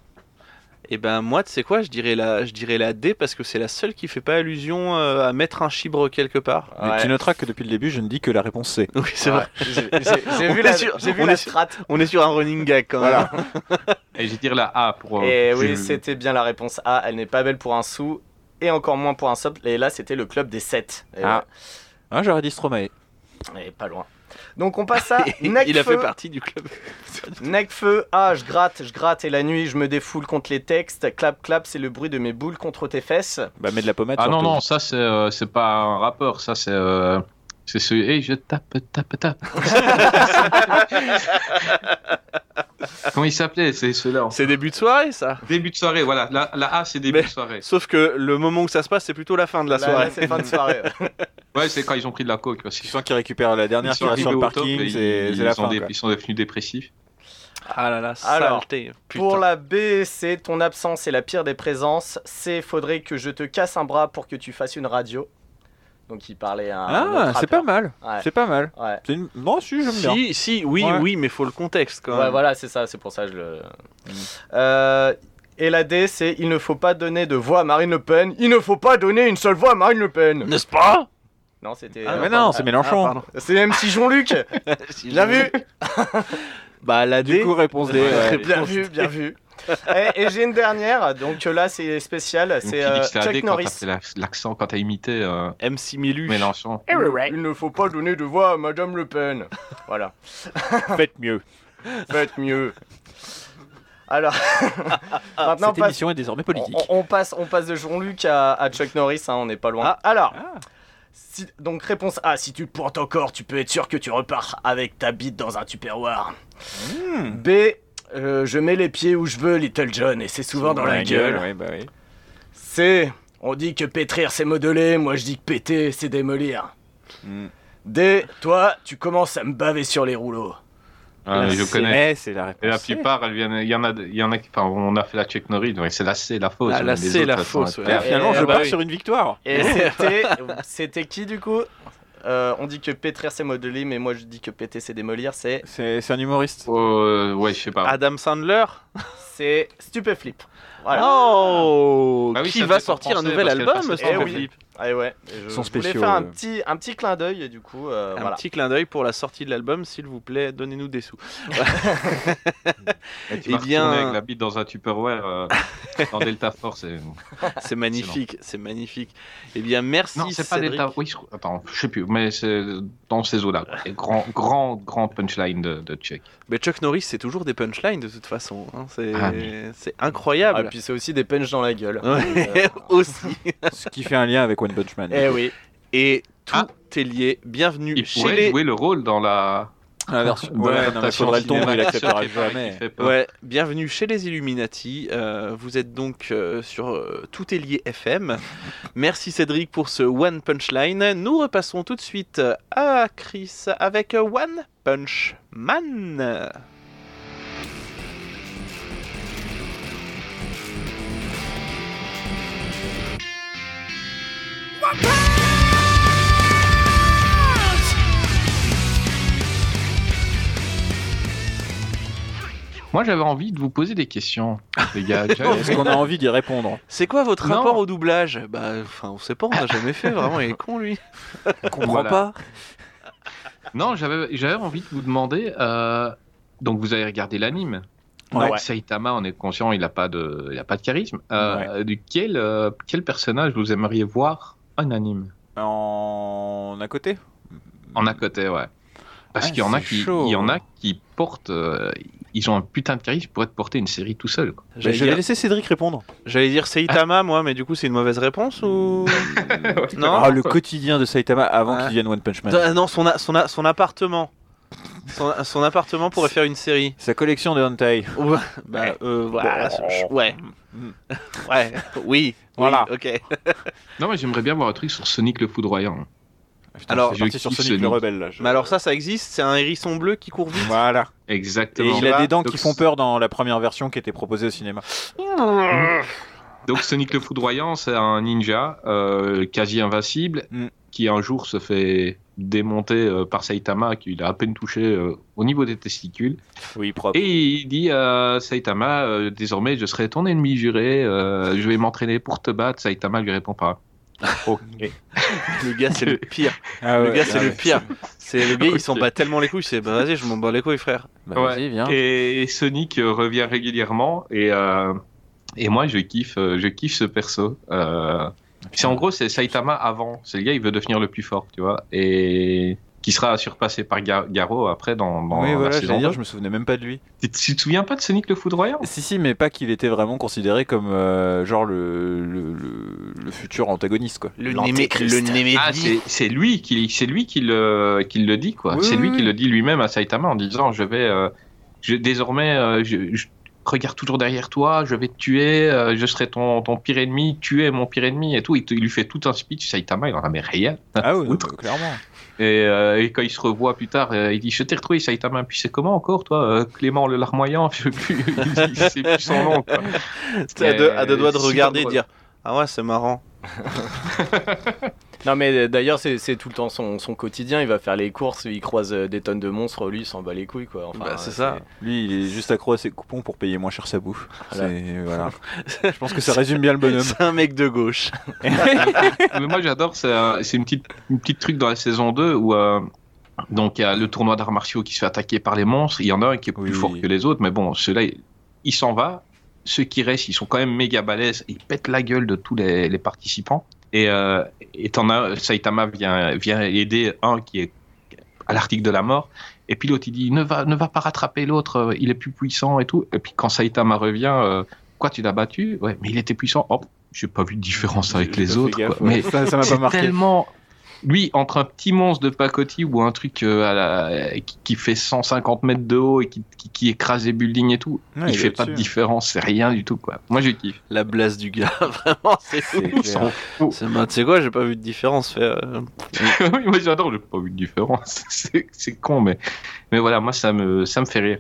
et ben moi, tu sais quoi, je dirais la, je dirais la D parce que c'est la seule qui fait pas allusion euh, à mettre un chibre quelque part. Mais Ouais. tu noteras que depuis le début, je ne dis que la réponse C. Oui, c'est Ouais. vrai. J'ai vu est la, vu on la strat. On est sur un running gag quand même. et je vais dire la A pour. euh, Et je- oui, c'était bien la réponse A. Elle n'est pas belle pour un sou et encore moins pour un sop. Et là, c'était le club des 7. Et, Ah. Ah, j'aurais dit Stromae. ouais, et pas loin. Donc on passe à Il a fait Necfeu. partie du club. Necfeu. Ah, je gratte, je gratte et la nuit, je me défoule contre les textes. Clap, clap, c'est le bruit de mes boules contre tes fesses. Bah, mets de la pommade. Ah non, surtout. non, ça c'est euh, c'est pas un rappeur, ça c'est. euh, C'est ce. Hey, je tape, tape, tape. Comment il s'appelait C'est ceux-là. C'est début de soirée ça. Début de soirée, voilà. La, la A, c'est début Mais- de soirée. Sauf que le moment où ça se passe, c'est plutôt la fin de la soirée. c'est fin de soirée. Ouais, c'est quand ils ont pris de la coke aussi. Tu sens qu'ils récupèrent la dernière qui sur le parking, c'est ils, la sont fin. dé- quoi. ils sont devenus dépressifs. Ah là là, Alors, saleté. Pour la B, c'est ton absence est la pire des présences. C, faudrait que je te casse un bras pour que tu fasses une radio. Donc il parlait à un Ah, c'est pas mal. Ouais. C'est pas mal. Ouais. C'est une- Non, si, j'aime bien. Si, si, oui, Ouais. oui, mais faut le contexte quand Ouais, même. voilà, c'est ça, c'est pour ça que je le. Euh, et la D, c'est il ne faut pas donner de voix à Marine Le Pen. Il ne faut pas donner une seule voix à Marine Le Pen. N'est-ce pas? Non, c'était. Ah, euh, mais non, c'est Mélenchon. Ah, pardon. C'est MC Jean-Luc. Si Bien je- vu, Bah la D. Du coup, réponse D. ouais. bien vu, bien vu. et et j'ai une dernière, donc là c'est spécial, c'est euh, Chuck Norris. la- l'accent, quand t'as imité euh, MC Milu. Mélenchon. Il ne faut pas donner de voix à Madame Le Pen. Voilà. Faites mieux. Faites mieux. Alors, maintenant, Cette passe- émission est désormais politique. on, on passe, on passe de Jean-Luc à, à Chuck Norris, hein, on n'est pas loin. Ah. Alors, Ah. si- donc réponse A, si tu te pointes encore, tu peux être sûr que tu repars avec ta bite dans un tupperware. Hmm. B, euh, je mets les pieds où je veux, Little John, et c'est souvent dans la gueule. Ouais, bah oui. C, on dit que pétrir c'est modeler, moi je dis que péter c'est démolir. Hmm. D, toi, tu commences à me baver sur les rouleaux. Ah, La je C. connais. C'est la réponse. Et la plupart, il y en a, il y en a qui, enfin, on a fait la check Norris, donc c'est la C, la fausse. Ah, la C, la fausse, ouais. Ah, finalement, je bah pars oui. sur une victoire. Et c'était, c'était qui du coup? Euh, On dit que pétrir c'est modeler, mais moi je dis que péter c'est démolir, c'est, C'est un humoriste. Euh, ouais, je sais pas. Adam Sandler c'est Stupeflip. Voilà. Oh Ah oui, Qui ça va fait sortir un penser, nouvel parce album, Eh oui. Philippe Ah ouais, je, Sont voulais faire un euh. petit, un petit clin d'œil et du coup, euh, Un voilà. petit clin d'œil pour la sortie de l'album, s'il vous plaît, donnez-nous des sous. Et tu Eh vas bien- avec la bite dans un Tupperware euh, dans Delta Force. et- C'est magnifique, c'est magnifique. Eh bien, merci Non, c'est pas. Delta. Oui, je... attends, je sais plus, mais c'est dans ces eaux-là. quoi. Et Grand, grand, grand punchline de, de Chuck. Mais Chuck Norris, c'est toujours des punchlines de toute façon. hein. C'est Ah, c'est Ah, incroyable. et puis c'est aussi des punches dans la gueule. Ouais, Euh, aussi. Ce qui fait un lien avec One Punch Man. eh oui. Et tout Ah. est lié. Bienvenue Il chez pourrait les. jouer le rôle dans la. La version. dans Ouais, non, mais l'adaptation faudrait le ton, cinéma il acceptera jamais. Ouais, bienvenue chez les Illuminati. Euh, vous êtes donc euh, sur euh, Tout est lié FM. Merci Cédric pour ce One Punch Line. Nous repassons tout de suite à Chris avec One Punch Man. Moi, j'avais envie de vous poser des questions, les gars. Est-ce qu'on a envie d'y répondre C'est quoi votre Non. rapport au doublage Bah, enfin, on sait pas, on n'a jamais fait. Vraiment, il est con lui. On comprend Voilà. pas. Non, j'avais j'avais envie de vous demander. euh, Donc, vous avez regardé l'anime. Ouais. Donc, Saitama, on est conscient, il n'a pas de, il a pas de charisme. Euh, du quel, euh, quel personnage vous aimeriez voir en anime En à côté? En à côté, ouais. Parce Ah, qu'il y en a qui, chaud. il y en a qui portent, euh, ils ont un putain de charisme pour être porter une série tout seul. J'allais dire, laisser Cédric répondre. j'allais dire Saitama, moi, mais du coup, c'est une mauvaise réponse ou Non. Ah, le quotidien de Saitama avant qu'il devienne One Punch Man. Ah, Non, son, a- son, a- son appartement. Son, son appartement pourrait faire une série. Sa collection de hentai. Ouais, bah, euh, voilà, ouais. Ouais, oui, Voilà. oui, ok. Non, mais j'aimerais bien voir un truc sur Sonic le foudroyant. Putain, Alors, c'est sur Sonic le rebelle là. je- Mais alors ça, ça existe, c'est un hérisson bleu qui court vite. Voilà. Et Exactement. il a des dents Donc, qui font peur dans la première version qui était proposée au cinéma. Donc Sonic le foudroyant, c'est un ninja euh, quasi invincible Mm. Qui un jour se fait démonter euh, par Saitama, qu'il a à peine touché euh, au niveau des testicules. Oui, propre. Et il dit à Saitama, euh, désormais je serai ton ennemi juré, euh, je vais m'entraîner pour te battre. Saitama lui répond pas. Le gars, c'est le pire. Ah Le ouais, gars, c'est ah le ouais. pire. C'est le gars, il s'en bat tellement les couilles. C'est bah vas-y, je m'en bats les couilles, frère. Bah, Ouais. vas-y, viens. Et Sonic revient régulièrement et euh, et moi je kiffe je kiffe ce perso. Euh, c'est en gros c'est Saitama avant. C'est le gars il veut devenir le plus fort, tu vois, et qui sera surpassé par Ga- Garo après dans, dans oui, la voilà, saison dire, 2. je me souvenais même pas de lui. Tu, tu te souviens pas de Sonic le foudroyant? Si, si, mais pas qu'il était vraiment considéré comme euh, genre le, le, le- le futur antagoniste, quoi. Le Némésis. Ah, c'est lui qui c'est lui qui le qui le dit quoi. Oui, c'est lui oui, qui le dit lui-même à Saitama en disant je vais euh, je, désormais euh, je, je regarde toujours derrière toi, je vais te tuer, euh, je serai ton, ton pire ennemi, tu es mon pire ennemi et tout. Il, te- il lui fait tout un speech. Saitama il en a mais rien. Ah oui, Outre. clairement. Et, euh, et quand il se revoit plus tard, euh, il dit Je t'ai retrouvé, Saitama. Puis c'est comment encore, toi euh, Clément le larmoyant Je sais plus, c'est plus son nom. T'es à deux, à deux doigts de regarder et dire Ah ouais, c'est marrant. Non mais d'ailleurs c'est c'est tout le temps son, son quotidien, il va faire les courses, il croise euh, des tonnes de monstres, lui il s'en bat les couilles quoi. Enfin, Bah, c'est ça. Lui, il est juste accro à ses coupons pour payer moins cher sa bouffe. Voilà. C'est- Voilà. Je pense que ça résume bien le bonhomme. C'est un mec de gauche. Mais moi j'adore, c'est un- c'est une petite, une petite truc dans la saison 2 où euh, donc il y a le tournoi d'arts martiaux qui se fait attaquer par les monstres. Il y en a un qui est plus Oui. fort que les autres, mais bon, ceux-là, il, il s'en va. Ceux qui restent, ils sont quand même méga balèzes. Ils pètent la gueule de tous les, les participants. Et euh, et t'en as, Saitama vient, vient aider un qui est à l'article de la mort. Et puis l'autre, il dit ne va, ne va pas rattraper l'autre, euh, il est plus puissant et tout. Et puis quand Saitama revient, euh, quoi, tu l'as battu? Ouais, mais il était puissant. Oh, j'ai pas vu de différence avec les autres. gaffe, quoi. ouais. Mais ça, m'a pas c'est marqué. tellement. Lui, entre un petit monstre de pacotille ou un truc euh, à la- qui, qui fait 150 mètres de haut et qui, qui, qui écrase les buildings et tout, Ouais, il fait pas de différence, c'est rien du tout quoi. Moi je kiffe. La blase du gars, vraiment, c'est fou. Tu sais quoi, j'ai pas vu de différence. Fait, euh, oui, moi j'adore, j'ai pas vu de différence. C'est c'est con, mais, mais voilà, moi ça me, ça me fait rire.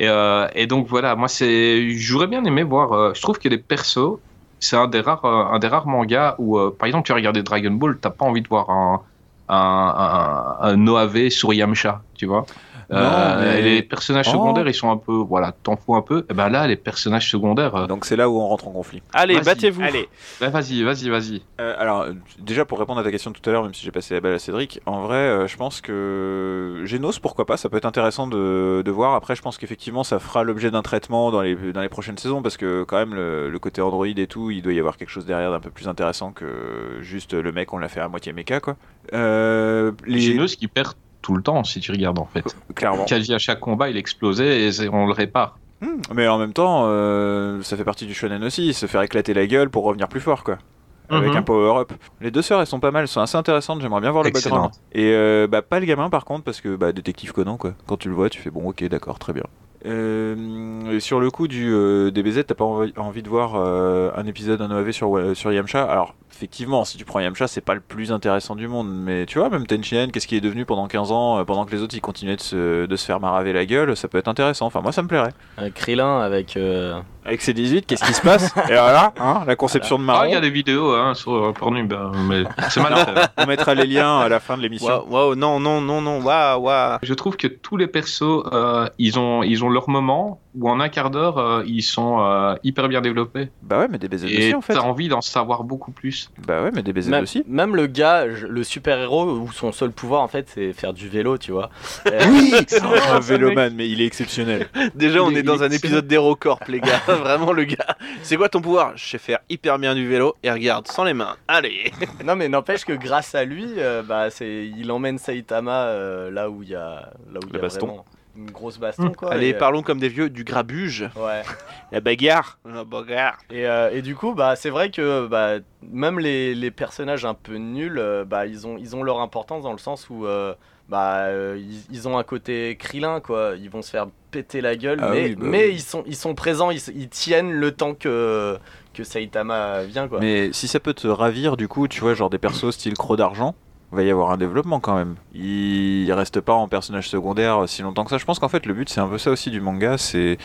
Et, euh, et donc voilà, moi c'est, j'aurais bien aimé voir. euh, je trouve que les persos, c'est un des rares, euh, un des rares mangas où, euh, par exemple, tu as regardé Dragon Ball, t'as pas envie de voir un, un, un, un sur Yamcha, tu vois. Non, Euh, mais- Les personnages Oh. secondaires, ils sont un peu, voilà, t'en fous un peu. Et ben là, les personnages secondaires, euh, Donc c'est là où on rentre en conflit. Allez, battez-vous. Allez. bah, vas-y, vas-y, vas-y. Euh, alors, euh, déjà pour répondre à ta question tout à l'heure, même si j'ai passé la balle à Cédric, en vrai, euh, je pense que Genos, pourquoi pas, ça peut être intéressant de, de voir. Après, je pense qu'effectivement, ça fera l'objet d'un traitement dans les, dans les prochaines saisons, parce que quand même, le, le côté Android et tout, il doit y avoir quelque chose derrière d'un peu plus intéressant que juste le mec, on l'a fait à moitié méca, quoi. Euh, les... Genos qui perd tout le temps, si tu regardes en fait. Clairement. Quasi à chaque combat, il explosait et on le répare. Hmm, Mais en même temps, euh, ça fait partie du shonen aussi, se faire éclater la gueule pour revenir plus fort, quoi. Avec Mhm. un power-up. Les deux sœurs, elles sont pas mal, elles sont assez intéressantes, j'aimerais bien voir le background. Excellentes. Et euh, bah, pas le gamin par contre, parce que bah, détective Conan, quoi. Quand tu le vois, tu fais bon, ok, d'accord, très bien. Euh, et sur le coup du euh, DBZ, t'as pas envie, envie de voir euh, un épisode, un OAV sur, euh, sur Yamcha? Alors, effectivement, si tu prends Yamcha, c'est pas le plus intéressant du monde, mais tu vois, même Tenchinen, qu'est-ce qu'il est devenu pendant 15 ans, euh, pendant que les autres ils continuaient de se, de se faire maraver la gueule, ça peut être intéressant. Enfin, moi ça me plairait. Un Krillin avec. euh, Avec ces 18, qu'est-ce qui se passe Et voilà, hein, la conception de Ah, Marron. il y a des vidéos hein, sur euh, Pornhub, hein, mais c'est mal fait. On mettra les liens à la fin de l'émission. Waouh, waouh, non, non, non, non, waouh, waouh. Je trouve que tous les persos, euh, ils, ont, ils ont leur moment où en un quart d'heure, euh, ils sont euh, hyper bien développés. Bah ouais, mais des Et aussi en fait. t'as envie d'en savoir beaucoup plus. Bah ouais, mais des BZ même, aussi. même le gars, le super-héros, où son seul pouvoir en fait c'est faire du vélo, tu vois. Oui, un vélomane, mais il est exceptionnel. Déjà, on Il est- est dans un épisode d'HeroCorp, les gars. Vraiment, le gars. C'est quoi ton pouvoir? Je sais faire hyper bien du vélo et regarde, sans les mains. Allez non mais n'empêche que grâce à lui, euh, bah c'est, il emmène Saitama euh, là où il y a, là où il y a baston. vraiment une grosse baston quoi. Allez, et, euh, parlons comme des vieux du grabuge. Ouais. La bagarre. La bagarre. Et, euh, et du coup, bah, c'est vrai que bah, même les, les personnages un peu nuls, euh, bah, ils, ont, ils ont leur importance dans le sens où euh, bah, euh, ils, ils ont un côté Krillin, quoi. Ils vont se faire péter la gueule, Ah mais, oui, bah mais oui. ils, sont, ils sont présents, ils, ils tiennent le temps que, que Saitama vient, quoi. Mais si ça peut te ravir, du coup, tu vois, genre des persos style Croc d'argent, va y avoir un développement quand même. Il reste pas en personnage secondaire si longtemps que ça. Je pense qu'en fait, le but, c'est un peu ça aussi du manga. C'est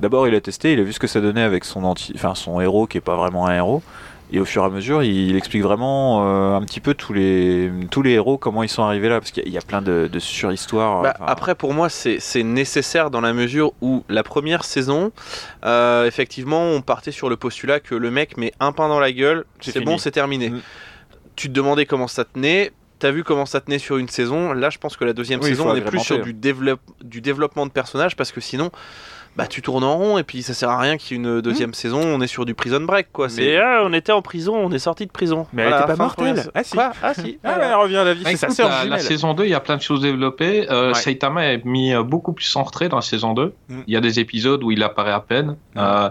d'abord, il a testé, il a vu ce que ça donnait avec son anti, enfin son héros qui est pas vraiment un héros. Et au fur et à mesure, il explique vraiment euh, un petit peu tous les tous les héros comment ils sont arrivés là, parce qu'il y a- il y, a plein de, de surhistoires. Bah, après, pour moi, c'est nécessaire dans la mesure où la première saison, euh, effectivement, on partait sur le postulat que le mec met un pain dans la gueule, C'est bon, c'est terminé. Mm. Tu te demandais comment ça tenait. T'as vu comment ça tenait sur une saison. Là, je pense que la deuxième Oui, saison, on est plus sur du, développe- du développement de personnages parce que sinon, bah, tu tournes en rond et puis ça sert à rien qu'il y ait une deuxième saison. On est sur du prison break, quoi. C'est Mais- ah, on était en prison, on est sorti de prison. Mais elle Voilà, était pas mortelle. première- Ah, si. Quoi Ah si. Ah, elle revient à la vie, Ah, c'est sa écoute, la, saison 2, il y a plein de choses développées. Euh, Ouais. Saitama est mis euh, beaucoup plus en retrait dans la saison 2. Mm. Il y a des épisodes où il apparaît à peine. Euh,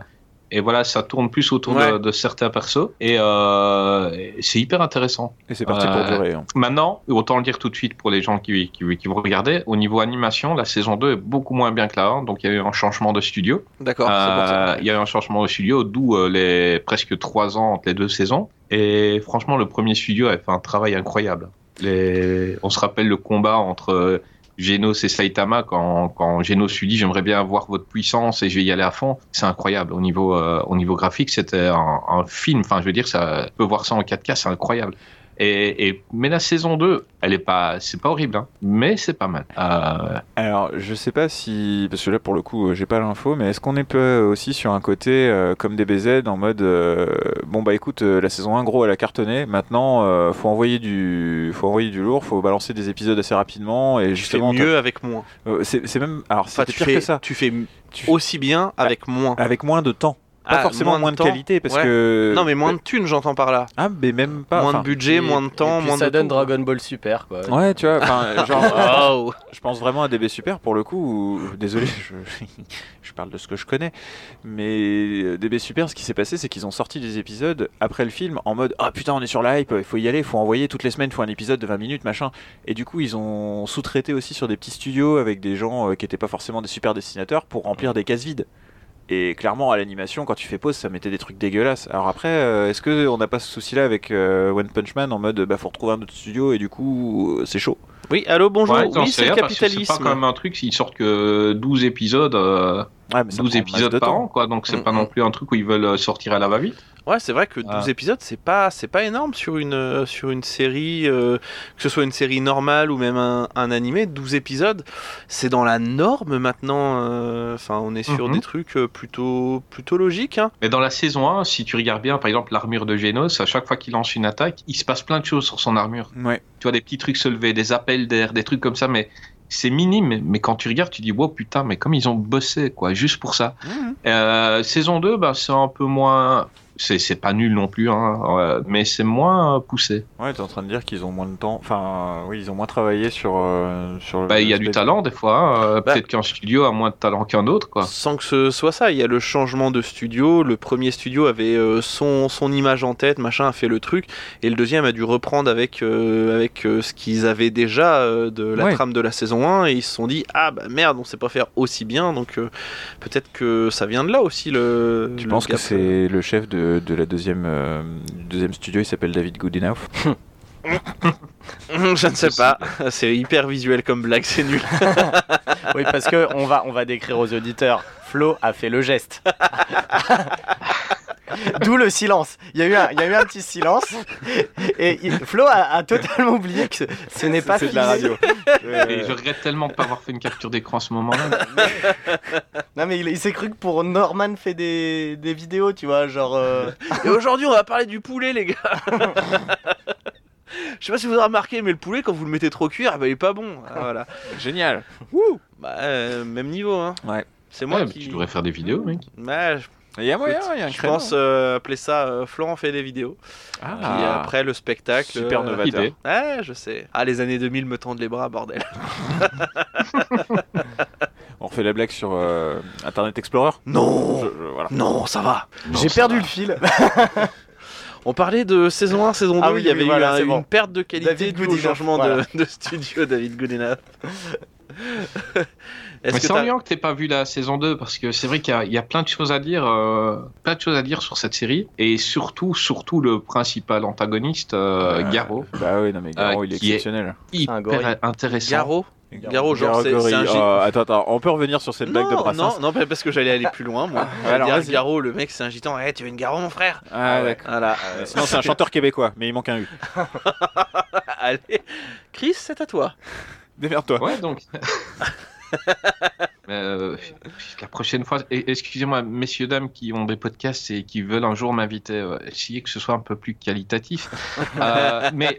et voilà, ça tourne plus autour de, Ouais. de certains persos. Et euh, et c'est hyper intéressant. Et c'est parti pour Euh, durer. hein. Maintenant, autant le dire tout de suite pour les gens qui, qui, qui vont regarder, au niveau animation, la saison 2 est beaucoup moins bien que la 1. Donc il y a eu un changement de studio. D'accord, c'est pour ça. Euh, il y a eu un changement de studio, d'où euh, les presque trois ans entre les deux saisons. Et franchement, le premier studio a fait un travail incroyable. Les... On se rappelle le combat entre Genos et Saitama quand, quand Genos lui dit j'aimerais bien avoir votre puissance et je vais y aller à fond. C'est incroyable. Au niveau, euh, au niveau graphique, c'était un, un film. Enfin, je veux dire, ça peut voir ça en 4K, c'est incroyable. Et, et, mais la saison 2, elle est pas, c'est pas horrible, hein, mais c'est pas mal. Euh, Alors, je sais pas si. Parce que là, pour le coup, euh, j'ai pas l'info, mais est-ce qu'on est peu aussi sur un côté euh, comme des BZ en mode. euh, bon, bah écoute, euh, la saison 1, gros, elle a cartonné. Maintenant, euh, faut, envoyer du... faut envoyer du lourd, faut balancer des épisodes assez rapidement. Et Tu fais justement. mieux avec moins. c'est même. Alors, Enfin, c'est tu pire fais, que ça. tu fais Tu- aussi bien avec moins. Avec moins de temps. Pas Ah, forcément moins de, temps. qualité, parce Ouais. que. Non, mais moins de thunes, j'entends par là. Ah, mais même pas. moins enfin, de budget, Et- moins de temps, et puis moins ça de. donne tout. Dragon Ball Super quoi. Ouais, tu vois, enfin, genre, Oh. je pense vraiment à DB Super pour le coup. où- désolé, je, je parle de ce que je connais, mais euh, DB Super, ce qui s'est passé, c'est qu'ils ont sorti des épisodes après le film en mode ah putain, on est sur la hype, il faut y aller, il faut envoyer toutes les semaines, il faut un épisode de 20 minutes, machin. Et du coup, ils ont sous-traité aussi sur des petits studios avec des gens euh, qui étaient pas forcément des super dessinateurs pour remplir des cases vides. Et clairement, à l'animation, quand tu fais pause, ça mettait des trucs dégueulasses. Alors après, euh, est-ce que on n'a pas ce souci-là avec euh, One Punch Man en mode bah faut retrouver un autre studio et du coup euh, c'est chaud? Oui, allô, bonjour. Ouais, oui, c'est le que C'est capitalisme. pas quand même un truc, s'ils sortent que 12 épisodes, euh, Ouais, mais ça 12 prend masse épisodes de par temps. an, quoi. Donc c'est Mm, pas mm. non plus un truc où ils veulent euh, sortir à la va-vite. Ouais, c'est vrai que 12 Ah. épisodes, c'est pas, c'est pas énorme sur une, euh, sur une série, euh, que ce soit une série normale ou même un, un animé. 12 épisodes, c'est dans la norme maintenant. euh, Enfin, on est sur Mhm. des trucs plutôt, plutôt logiques. Hein. Mais dans la saison 1, si tu regardes bien, par exemple, l'armure de Genos, à chaque fois qu'il lance une attaque, il se passe plein de choses sur son armure. Ouais. Tu vois, des petits trucs se lever, des appels d'air, des trucs comme ça, mais c'est minime. Mais quand tu regardes, tu dis, wow, putain, mais comme ils ont bossé, quoi, juste pour ça. Euh, saison 2, bah, c'est un peu moins. C'est c'est pas nul non plus, hein, euh, mais c'est moins euh, poussé. Ouais, t'es en train de dire qu'ils ont moins de temps. Enfin, oui, ils ont moins travaillé sur. euh, sur Bah, il y a du talent des fois. hein, Bah. Peut-être qu'un studio a moins de talent qu'un autre, quoi. Sans que ce soit ça, il y a le changement de studio. Le premier studio avait euh, son, son image en tête, machin, a fait le truc. Et le deuxième a dû reprendre avec, euh, avec euh, ce qu'ils avaient déjà euh, de la Ouais. trame de la saison 1. Et ils se sont dit, ah bah merde, on sait pas faire aussi bien. Donc euh, peut-être que ça vient de là aussi. Le, Tu le penses que c'est le chef de, de la deuxième, euh, du deuxième studio, il s'appelle David Goodenough Je ne sais pas. C'est hyper visuel comme blague, c'est nul. Oui, parce que on va, on va décrire aux auditeurs. Flo a fait le geste. D'où le silence. Il y, a eu un, il y a eu un petit silence. Et il- Flo a, a totalement oublié que ce, ce n'est pas C'est de la radio. Et je regrette tellement de pas avoir fait une capture d'écran à ce moment-là. Non, mais il, il s'est cru que pour Norman fait des, des vidéos, tu vois, genre. euh, Et aujourd'hui, on va parler du poulet, les gars. Je sais pas si vous avez remarqué, mais le poulet, quand vous le mettez trop cuire, eh ben, il est pas bon. Ah, voilà. Génial. Wouh bah, euh, même niveau, hein. Ouais. C'est moi Ouais, qui. Tu devrais faire des vidéos, mec. Je, Il y a moyen, il y a un je créneau. pense euh, appeler ça euh, Florent fait des vidéos. Puis Ah, après, le spectacle. super euh, novateur. idée. Ouais, je sais. Ah, les années 2000 me tendent les bras, bordel. On refait la blague sur euh, Internet Explorer? Non Je- je- voilà. Non, ça va. J'ai perdu le fil. On parlait de saison 1, saison 2, Ah oui, il y avait oui, eu voilà, un- c'est une bon. perte de qualité David due au Goodenough, changement voilà. de, de studio, David Goodenough. Est-ce que c'est t'as- ennuyant que t'aies pas vu la saison 2 parce que c'est vrai qu'il y y, a plein de choses à dire, euh, plein de choses à dire sur cette série et surtout, surtout le principal antagoniste, euh, Euh, Garo, Bah oui, non mais Garo, Euh, il est est- exceptionnel. gorille. hyper intéressant. Garo Garo, genre, c'est- un Oh, attends, attends, on peut revenir sur cette blague de non, Brassens non, non, parce que j'allais aller plus loin, moi. J'allais alors, dire. Garo, le mec, c'est un gitan. Eh, tu veux une Garo, mon frère Ah, d'accord. Voilà. Euh, Sinon, c'est un chanteur québécois, mais il manque un U. Allez. Chris, c'est à toi. Démerde-toi. Ouais, donc. Euh, la prochaine fois, et- excusez-moi, messieurs, dames qui ont des podcasts et qui veulent un jour m'inviter, euh, essayez que ce soit un peu plus qualitatif. Euh, mais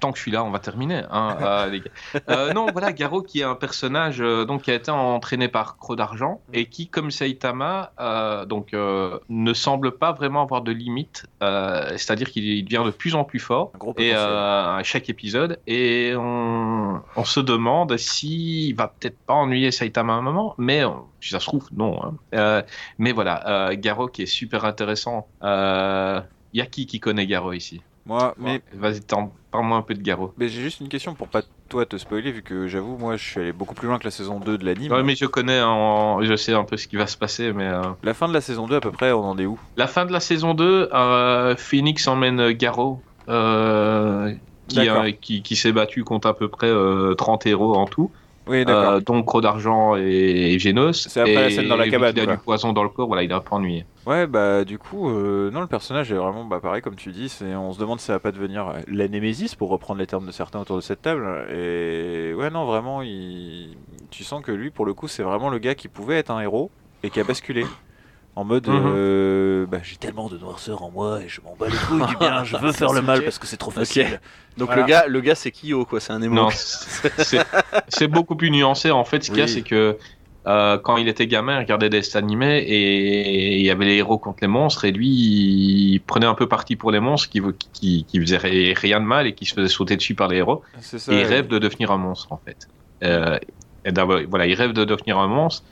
tant que je suis là, on va terminer, hein, euh, les gars. Euh, non, voilà, Garo qui est un personnage euh, donc, qui a été entraîné par Croc d'Argent et qui, comme Saitama, euh, donc, euh, ne semble pas vraiment avoir de limite. euh, C'est-à-dire qu'il il devient de plus en plus fort Un gros et euh, à chaque épisode et on, on se demande s'il va peut-être pas ennuyer Saitama à un moment mais si ça se trouve non hein. Euh, mais voilà euh, Garo qui est super intéressant euh, y a qui qui connaît Garo ici? Moi, mais, vas-y t'en- parle-moi un peu de Garo mais j'ai juste une question pour pas toi te spoiler, vu que j'avoue, moi, je suis allé beaucoup plus loin que la saison 2 de l'anime. ouais, mais je connais en- je sais un peu ce qui va se passer mais euh, La fin de la saison 2, à peu près, on en est où? La fin de la saison 2 euh, Phoenix emmène Garo euh, qui, qui, qui s'est battu contre à peu près euh, 30 héros en tout Oui. Euh, donc Croc d'argent et. C'est après la scène dans la cabane, qu'il a du poison dans le corps, voilà, il est un peu ennuyé. Ouais, bah du coup, euh, non, le personnage est vraiment, bah pareil comme tu dis, on se demande si ça va pas devenir euh, la némésis pour reprendre les termes de certains autour de cette table. Et ouais, non, vraiment, il... tu sens que lui, pour le coup, c'est vraiment le gars qui pouvait être un héros et qui a basculé. En mode, Mhm. euh, bah, j'ai tellement de noirceur en moi et je m'en bats les couilles du bien, je veux faire le mal parce que c'est trop facile. Donc Voilà. le gars, le gars c'est Kyo, quoi. C'est un émo. C'est beaucoup plus nuancé. En fait, ce qu'il y a, c'est que euh, quand il était gamin, il regardait des dessins animés et il y avait les héros contre les monstres et lui, il prenait un peu parti pour les monstres qui, qui, qui faisaient ri- rien de mal et qui se faisaient sauter dessus par les héros. Ça. Et il rêve de devenir un monstre en fait. Euh, et voilà, il rêve de devenir un monstre.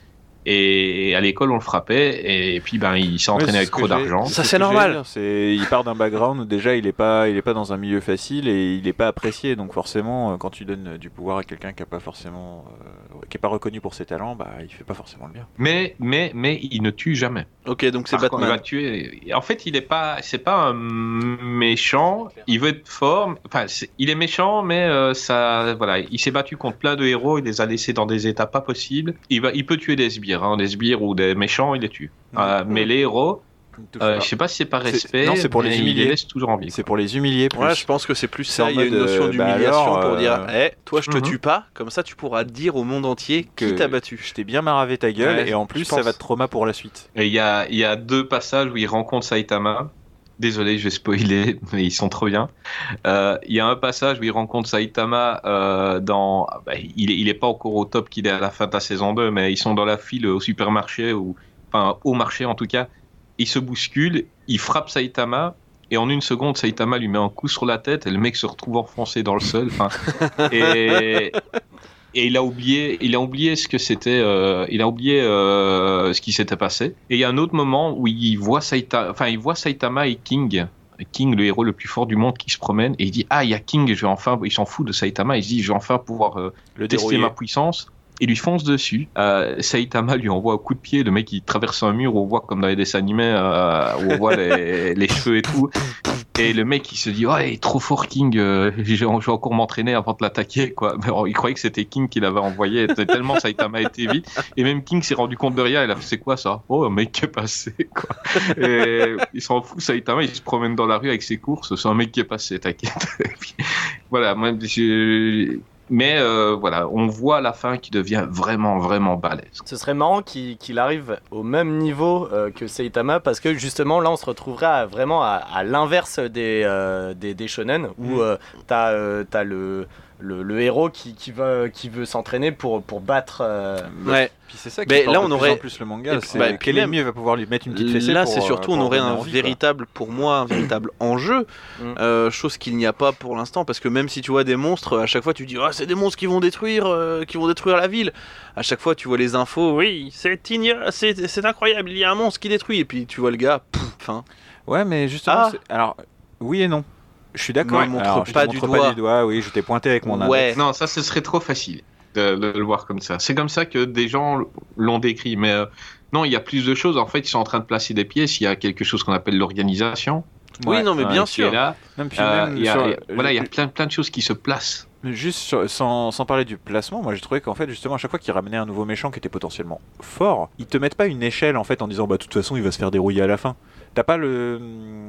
Et à l'école, on le frappait. Et puis, ben, il s'est entraîné avec trop d'argent. Ça, ce c'est normal. C'est, il part d'un background où déjà il est pas, il est pas dans un milieu facile et il est pas apprécié. Donc forcément, euh, quand tu donnes du pouvoir à quelqu'un qui a pas forcément, euh, qui est pas reconnu pour ses talents, bah il fait pas forcément le bien. Mais, mais, mais, il ne tue jamais. Ok, donc c'est contre, il Batman. va tuer. En fait, il est pas, c'est pas un méchant. Il veut être fort. Enfin, il est méchant, mais euh, ça, voilà, il s'est battu contre plein de héros. Il les a laissés dans des états pas possibles. Il va, il peut tuer des sbires, hein, des sbires ou des méchants, il les tue. Euh, mais les héros, euh, je sais pas si c'est par respect. non, c'est pour les humilier. toujours en vie. C'est pour les humilier. Plus. Ouais, je pense que c'est plus ça. Il y a une notion euh, bah d'humiliation pour dire euh, Eh, toi, je te Mhm. tue pas. Comme ça, tu pourras dire au monde entier qui Que t'a battu. Je t'ai bien maravé ta gueule Ouais, et en plus ça va te trauma pour la suite. Et il y a, il y a deux passages où il rencontre Saitama. Désolé, je vais spoiler, mais ils sont trop bien. Euh, Il y a un passage où il rencontre Saitama euh, dans. bah, il, est, il est pas encore au top qu'il est à la fin de la saison 2, mais ils sont dans la file au supermarché, ou enfin au marché en tout cas. Il se bouscule, il frappe Saitama. Et en une seconde, Saitama lui met un coup sur la tête et le mec se retrouve enfoncé dans le sol. Et, et il a oublié, il a oublié ce que c'était, euh, il a oublié euh, ce qui s'était passé. Et il y a un autre moment où il voit Saitama, enfin il voit Saitama et King, King le héros le plus fort du monde qui se promène et il dit ah il y a King, je vais enfin, il s'en fout de Saitama, il se dit je vais enfin pouvoir euh, Le tester dérouiller. ma puissance. Il lui fonce dessus. Euh, Saitama lui envoie un coup de pied. Le mec il traverse un mur. On voit comme dans les dessins animés euh, où on voit les, les cheveux et tout. Et le mec il se dit il est trop fort King. euh, je vais encore m'entraîner avant de l'attaquer quoi. Mais il croyait que c'était King qui l'avait envoyé. Tellement Saitama était vite. Et même King s'est rendu compte de rien. Il a fait c'est quoi ça? Oh un mec qui est passé quoi. Et il s'en fout Saitama. Il se promène dans la rue avec ses courses. C'est un mec qui est passé. T'inquiète. Voilà moi je- mais euh, voilà, on voit à la fin qu'il devient vraiment, vraiment balèze. Ce serait marrant qu'il arrive au même niveau euh, que Saitama parce que justement là on se retrouverait à- vraiment à, à l'inverse des, euh, des, des shonen où Mm. t'as euh, t'as le, le, le héros qui, qui veut, qui veut s'entraîner pour, pour battre. euh, Ouais. Puis c'est ça qui Mais là, on plus aurait- en plus le manga. C'est bah, quel ennemi va pouvoir lui mettre une petite fessée Là, c'est euh, surtout, pour on aurait un envie, quoi. véritable, pour moi, un véritable enjeu, Mm. euh, chose qu'il n'y a pas pour l'instant, parce que même si tu vois des monstres, à chaque fois tu dis, ah, c'est des monstres qui vont détruire, euh, qui vont détruire la ville. À chaque fois, tu vois les infos, oui, c'est igno- c'est c'est incroyable, il y a un monstre qui détruit, et puis tu vois le gars, pouf, fin. Ouais, mais justement, Ah. alors oui et non. Je suis d'accord. Ne montre Alors, je te pas montre du pas doigt. du doigt. Oui, je t'ai pointé avec mon index. Ouais. Non, ça, ce serait trop facile de, de le voir comme ça. C'est comme ça que des gens l'ont décrit. Mais euh, non, il y a plus de choses. En fait, ils sont en train de placer des pièces. Il y a quelque chose qu'on appelle l'organisation. Oui, non, mais bien sûr. là. Même puis Euh, même il y a, sur- voilà, il y a plein, plein de choses qui se placent. Juste sur- sans, sans parler du placement, moi j'ai trouvé qu'en fait justement à chaque fois qu'ils ramenaient un nouveau méchant qui était potentiellement fort, ils te mettent pas une échelle en fait en disant bah de toute façon il va se faire dérouiller à la fin. T'as pas le,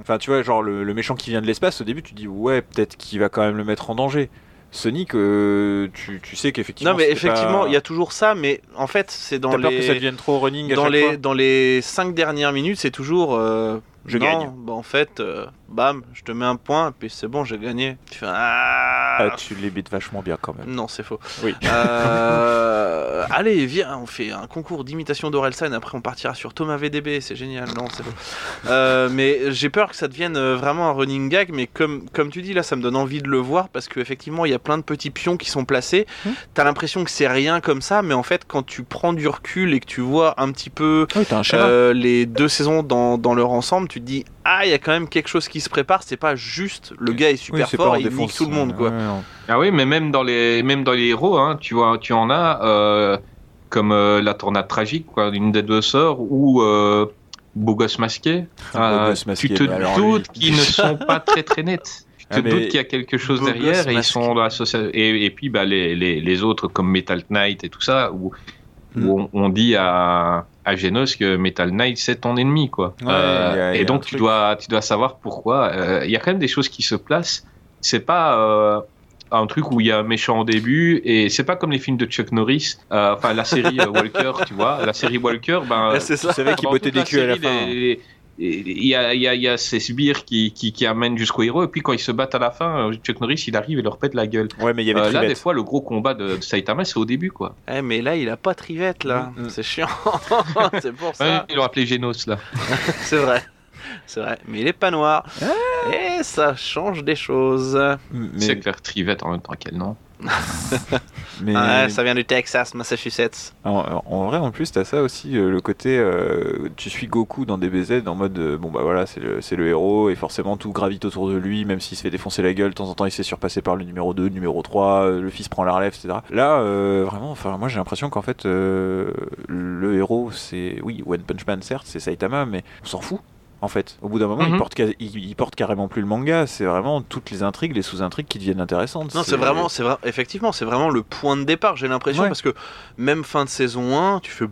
enfin tu vois genre le, le méchant qui vient de l'espace au début tu dis ouais peut-être qu'il va quand même le mettre en danger. Sonic, euh, tu, tu sais qu'effectivement. Non, mais effectivement, pas- il y a toujours ça, mais en fait, c'est dans T'as peur que ça les. devienne trop running à Dans les, fois dans les 5 dernières minutes, c'est toujours. euh, Je non, gagne. bah, en fait, euh, bam, je te mets un point, puis c'est bon, j'ai gagné. Tu fais ah, Ah, tu les bites vachement bien quand même. Non, c'est faux. Oui. Euh, allez, viens, on fait un concours d'imitation d'Orelsan, après on partira sur Thomas VDB, c'est génial. Non, c'est faux. Euh, mais j'ai peur que ça devienne vraiment un running gag, mais comme, comme tu dis, là, ça me donne envie de le voir, parce qu'effectivement, il y a plein de petits pions qui sont placés. Hmm. T'as l'impression que c'est rien comme ça, mais en fait, quand tu prends du recul et que tu vois un petit peu Oui, un les deux saisons dans, dans leur ensemble, tu te dis ah il y a quand même quelque chose qui se prépare. C'est pas juste le gars est super Oui, fort, en il nique défonce. tout le monde quoi. Ouais. Ah oui, mais même dans les, même dans les héros, hein, tu vois, tu en as euh, comme euh, la tornade tragique, quoi, une des deux sœurs, ou euh, Beau gosse masqué. Ah, Beau Euh, gosse masqué, tu te alors doutes qu'ils ne sont pas très très nets. Tu te Ah, doutes qu'il y a quelque chose derrière et ils sont dans. Et, et puis bah, les, les, les autres comme Metal Knight et tout ça, où, où on, on dit à, à Genos que Metal Knight c'est ton ennemi quoi. Ouais, il y a- il y et a donc tu truc. dois tu dois savoir pourquoi. Euh, Il y a quand même des choses qui se placent. C'est pas euh, un truc où il y a un méchant au début et c'est pas comme les films de Chuck Norris. Euh, enfin la série euh, Walker, tu vois, la série Walker, ben c'est ça. Tu savais qu'il bottait des culs à la fin. hein. Les, il y a, il y a- il y a ces sbires qui, qui, qui amènent jusqu'au héros, et puis quand ils se battent à la fin, euh, Chuck Norris il arrive et leur pète la gueule. Ouais, mais il y avait Euh, là, des fois, le gros combat de, de Saitama, c'est au début, quoi. Eh, mais là, il a pas trivette, là. Mm, mm. C'est chiant. c'est pour Ouais, ça. ils l'ont appelé Genos, là. C'est vrai. C'est vrai. Mais il est pas noir. Et ça change des choses. Mais, C'est clair, Trivette en même temps, quel nom. mais Ouais, ça vient du Texas, Massachusetts. en, en vrai, en plus, t'as ça aussi, euh, le côté, euh, tu suis Goku dans DBZ en mode, euh, bon bah voilà, c'est le, le héros, et forcément tout gravite autour de lui, même s'il se fait défoncer la gueule, de temps en temps il se fait surpasser par le numéro 2, le numéro 3, euh, le fils prend la relève, etc. Là, euh, vraiment, enfin, moi j'ai l'impression qu'en fait, le héros, c'est, oui, One Punch Man, certes, c'est Saitama, mais on s'en fout. En fait, au bout d'un moment, il, Mhm. porte, ca- il, il porte carrément plus le manga. C'est vraiment toutes les intrigues, les sous-intrigues qui deviennent intéressantes. Non, c'est vraiment, c'est vrai, effectivement, c'est vraiment le point de départ, j'ai l'impression, Ouais. parce que même fin de saison 1, tu fais.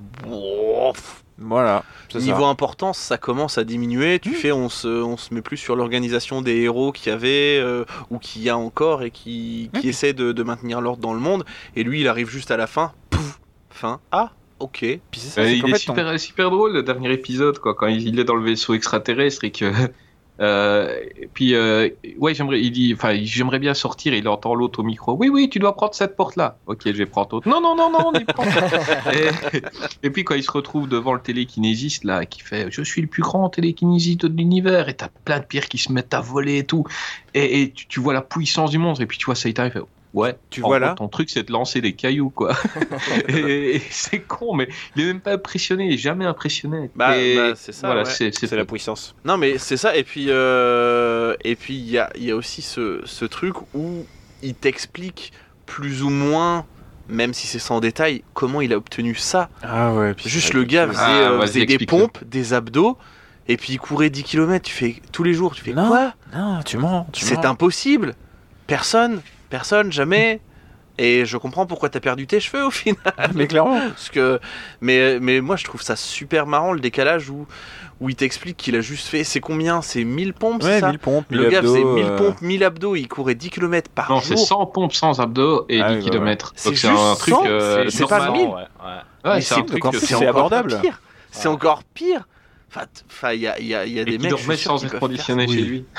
Voilà. c'est ça. Niveau importance, ça commence à diminuer. Tu fais, on se, on se met plus sur l'organisation des héros qu'il y avait euh, ou qu'il y a encore et qui, qui Ouais. essaie de, de maintenir l'ordre dans le monde. Et lui, il arrive juste à la fin. Pouf, fin. Ah, ok. Puis c'est ça, Euh, c'est il est fait, super, super drôle le dernier épisode quoi. Quand il est dans le vaisseau extraterrestre et que euh, et puis euh, ouais j'aimerais il dit enfin j'aimerais bien sortir et il entend l'autre au micro. Oui oui tu dois prendre cette porte là ok je vais prendre l'autre non non non non on y prend et, et puis quand il se retrouve devant le télékinésiste là qui fait je suis le plus grand télékinésiste de l'univers et t'as plein de pierres qui se mettent à voler et tout. Et, et tu, tu vois la puissance du monstre et puis tu vois Saitama il fait ouais Tu en vois gros, là ton truc c'est de lancer des cailloux quoi et, et c'est con mais il est même pas impressionné, il est jamais impressionné. Bah, bah, c'est ça, Voilà, ouais. c'est la puissance. Non, mais c'est ça. Et puis, euh, et puis il y a, il y a aussi ce, ce truc où il t'explique plus ou moins, même si c'est sans détail, comment il a obtenu ça. Ah ouais. Juste le gars faisait, Ah, euh, faisait des pompes, des abdos, et puis il courait 10 km. Tu fais tous les jours. Tu fais Non, quoi? Non, tu mens. tu C'est impossible. Personne, personne, jamais. Et je comprends pourquoi t'as perdu tes cheveux au final. Mais clairement. Parce que, mais, mais moi je trouve ça super marrant le décalage où, où il t'explique qu'il a juste fait, c'est combien? C'est 1000 pompes, c'est Ouais, ça? 1000 pompes, 1000 Le gars faisait abdos, 1000 euh, pompes, 1000 abdos, il courait 10 km par Non, c'est jour. 100 pompes sans abdos et Ah 10 oui, bah km. C'est c'est juste un truc 100, euh, c'est pas normal. 1000. Ouais, ouais. Ouais, Mais c'est c'est- C'est c'est abordable. pire. C'est encore pire. Enfin, il y a, il y a, il y a des mecs. sans peuvent conditionné chez lui.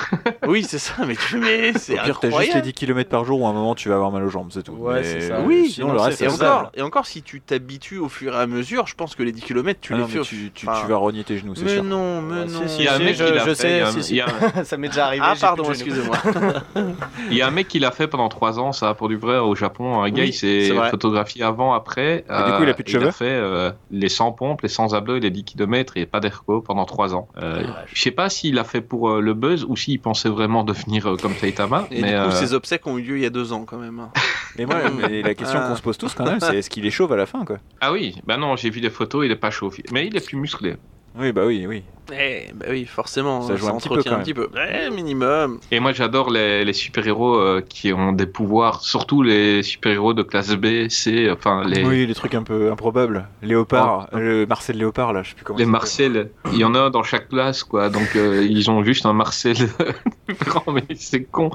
Oui, c'est ça, mais tu mais c'est Au pire, t'as juste les incroyable. 10 km par jour où à un moment tu vas avoir mal aux jambes, c'est tout. Ouais, Mais c'est ça. Oui, sinon non, le reste Et encore, et encore, si tu t'habitues au fur et à mesure, je pense que les 10 km, tu Ah les non, fais mais tu, tu, enfin, tu vas rogner tes genoux, c'est Mais sûr. non, mais non. si, Il y a un si, mec je- qui l'a je fait, sais, il il ça m'est déjà arrivé. Ah, pardon, excusez-moi. Il y a un mec qui l'a fait pendant 3 ans, ça, pour du vrai, au Japon. Un gars, il s'est photographié avant, après. Et du coup, il a plus de Il cheveux a fait euh, les 100 pompes, les 100 abdos et les 10 km et pas d'ergo pendant 3 ans. Euh, je sais pas s'il l'a fait pour euh, le buzz ou s'il pensait vraiment devenir euh, comme Saitama. Et mais du coup, euh, ces obsèques ont eu lieu il y a deux ans quand même. Mais moi, mais la question Ah. qu'on se pose tous quand même, c'est est-ce qu'il est chauve à la fin, quoi? Ah oui, bah non, j'ai vu des photos, il est pas chauve. Mais il est plus musclé. Oui, bah oui, oui. Eh, bah oui, forcément. Ça joue un petit peu, quand un petit peu. Eh, minimum. Et moi, j'adore les, les super-héros euh, qui ont des pouvoirs, surtout les super-héros de classe B, C, enfin les, Oui, les trucs un peu improbables. Léopard, Oh. le Marcel Léopard, là, je sais plus comment les il s'appelle. Marcel. Il y en a un dans chaque classe, quoi. Donc, euh, ils ont juste un Marcel grand, mais c'est con.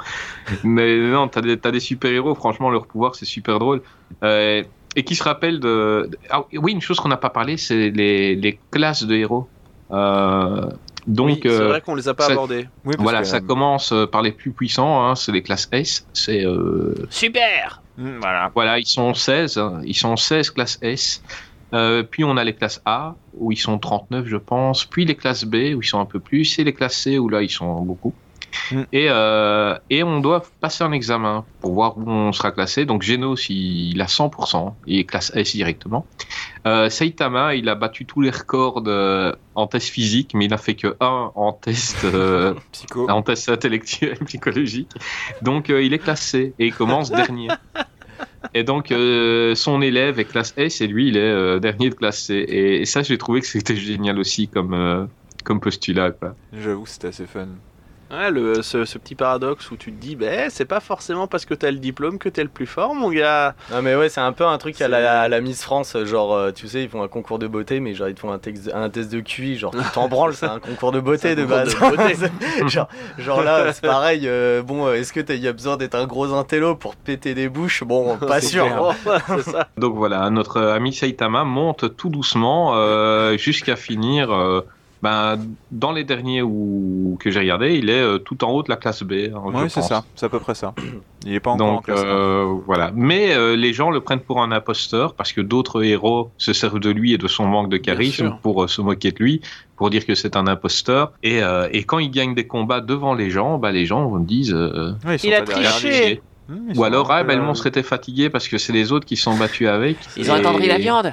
Mais non, t'as des, t'as des super-héros, franchement, leur pouvoir, c'est super drôle. Euh, et qui se rappellent de. Ah, oui, une chose qu'on n'a pas parlé, c'est les, les classes de héros. Euh, donc, Oui, c'est euh, vrai qu'on les a pas ça-. Oui, parce voilà, que, ça euh, commence euh, par les plus puissants, hein, c'est les classes S. C'est euh, Super hmm, Voilà. voilà, ils sont 16, hein, ils sont 16 classes S. Euh, puis on a les classes A où ils sont 39 je pense, puis les classes B où ils sont un peu plus, et les classes C où là ils sont beaucoup. Mm. Et, euh, et on doit passer un examen pour voir où on sera classé. Donc Genos il, a 100%, il est classe S directement. Euh, Saitama il a battu tous les records de- en test physique, mais il a fait que 1 en test euh, Psycho. en test intellectuel, psychologique. Donc euh, il est classé et il commence dernier. Et donc euh, son élève est classe S et lui il est euh, dernier de classe C. Et, et ça j'ai trouvé que c'était génial aussi comme, euh, comme postulat. J'avoue, c'était assez fun. Ouais, le, ce, ce petit paradoxe où tu te dis, bah, c'est pas forcément parce que t'as le diplôme que t'es le plus fort, mon gars. Non mais ouais, c'est un peu un truc à la, à la Miss France, genre euh, tu sais, ils font un concours de beauté, mais genre ils te font un, texte- un test de QI, genre tu t'en branles, c'est un concours de beauté de base. de beauté. genre, genre là, c'est pareil, euh, bon, euh, est-ce que t'as y a besoin d'être un gros intello pour péter des bouches? Bon, pas sûr. clair. c'est ça. Donc voilà, notre ami Saitama monte tout doucement euh, jusqu'à finir euh, Ben, dans les derniers où, que j'ai regardé, il est euh, tout en haut de la classe B. hein, Oui, c'est ça, c'est à peu près ça. Il est pas encore en Donc classe A. euh, voilà. Mais euh, les gens le prennent pour un imposteur parce que d'autres héros se servent de lui et de son manque de charisme pour euh, se moquer de lui, pour dire que c'est un imposteur. Et, euh, et quand il gagne des combats devant les gens, bah, les gens me disent. euh, Ouais, il a triché. Mmh, ils Ou alors, ah, ben, le monstre était fatigué parce que c'est les autres qui se sont battus avec. Ils ont attendri la viande.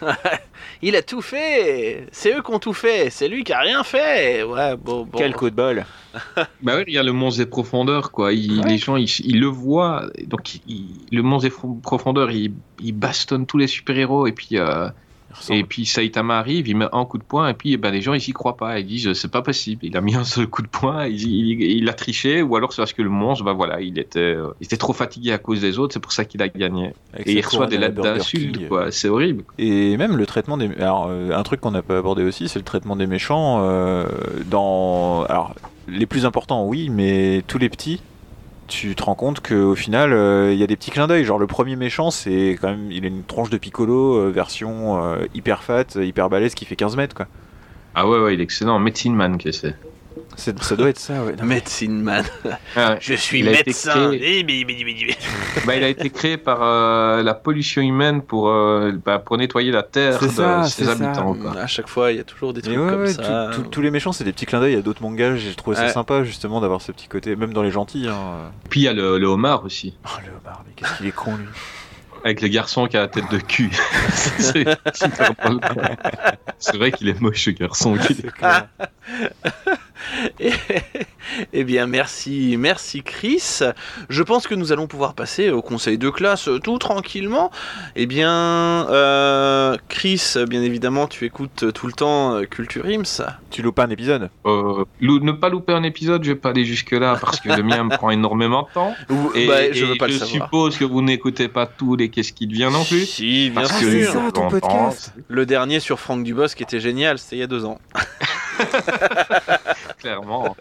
il a tout fait. C'est eux qui ont tout fait. C'est lui qui a rien fait. Ouais, bon, bon. Quel coup de bol. Bah oui, il y a le monstre des profondeurs, quoi. Il- Les gens, ils, ils le voient. Donc, il- le monstre des profondeurs, il, il bastonne tous les super-héros. Et puis, euh. Et puis Saitama arrive, il met un coup de poing. Et puis, eh ben, les gens, ils y croient pas. Ils disent, c'est pas possible. Il a mis un seul coup de poing. Il, il- il a triché. Ou alors, c'est parce que le monstre, bah voilà, il était, euh, il était trop fatigué à cause des autres. C'est pour ça qu'il a gagné. Avec Et il reçoit des lettres d'insultes, quoi. C'est horrible. Et même le traitement des. Alors, euh, un truc qu'on n'a pas abordé aussi, c'est le traitement des méchants. euh, dans. Alors, les plus importants, oui, mais tous les petits, tu te rends compte qu'au final, euh, il y a des petits clins d'œil. Genre, le premier méchant, c'est quand même. Il a une tronche de piccolo, euh, version euh, hyper fat, hyper balèze, qui fait 15 mètres, quoi. Ah ouais, ouais, il est excellent. Medicine Man, que c'est. C'est- Ça doit être ça, ouais. Medicine Man. Ah ouais. Je suis Il a été médecin. créé- Eh. Bah, il a été créé par euh, la pollution humaine pour, euh, bah, pour nettoyer la terre C'est de ça, ses c'est ça. habitants. Quoi. À chaque fois, il y a toujours des trucs ouais, comme ouais, ça. tout- tout- tous les méchants, c'est des petits clins d'œil à d'autres mangas. J'ai trouvé ça sympa, justement, d'avoir ce petit côté. Même dans les gentils. Hein. Puis il y a le, le homard aussi, Oh, le homard, mais qu'est-ce qu'il est con, lui. avec le garçon qui a la tête de cul. c'est vrai qu'il est moche ce garçon. Eh- Eh bien, merci, merci Chris. Je pense que nous allons pouvoir passer au conseil de classe euh, tout tranquillement. Eh bien, euh, Chris, bien évidemment, tu écoutes euh, tout le temps Culture Ims. Tu loupes pas un épisode Euh, ne pas louper un épisode, je vais pas aller jusque là parce que le mien me prend énormément de temps. Ou- Et, bah, je et veux pas le je savoir. suppose que vous n'écoutez pas tout les qu'est-ce qui devient non plus. Si, bien Parce sûr. que ça, ton podcast. Le dernier sur Franck Dubosc qui était génial, c'était il y a deux ans. Clairement.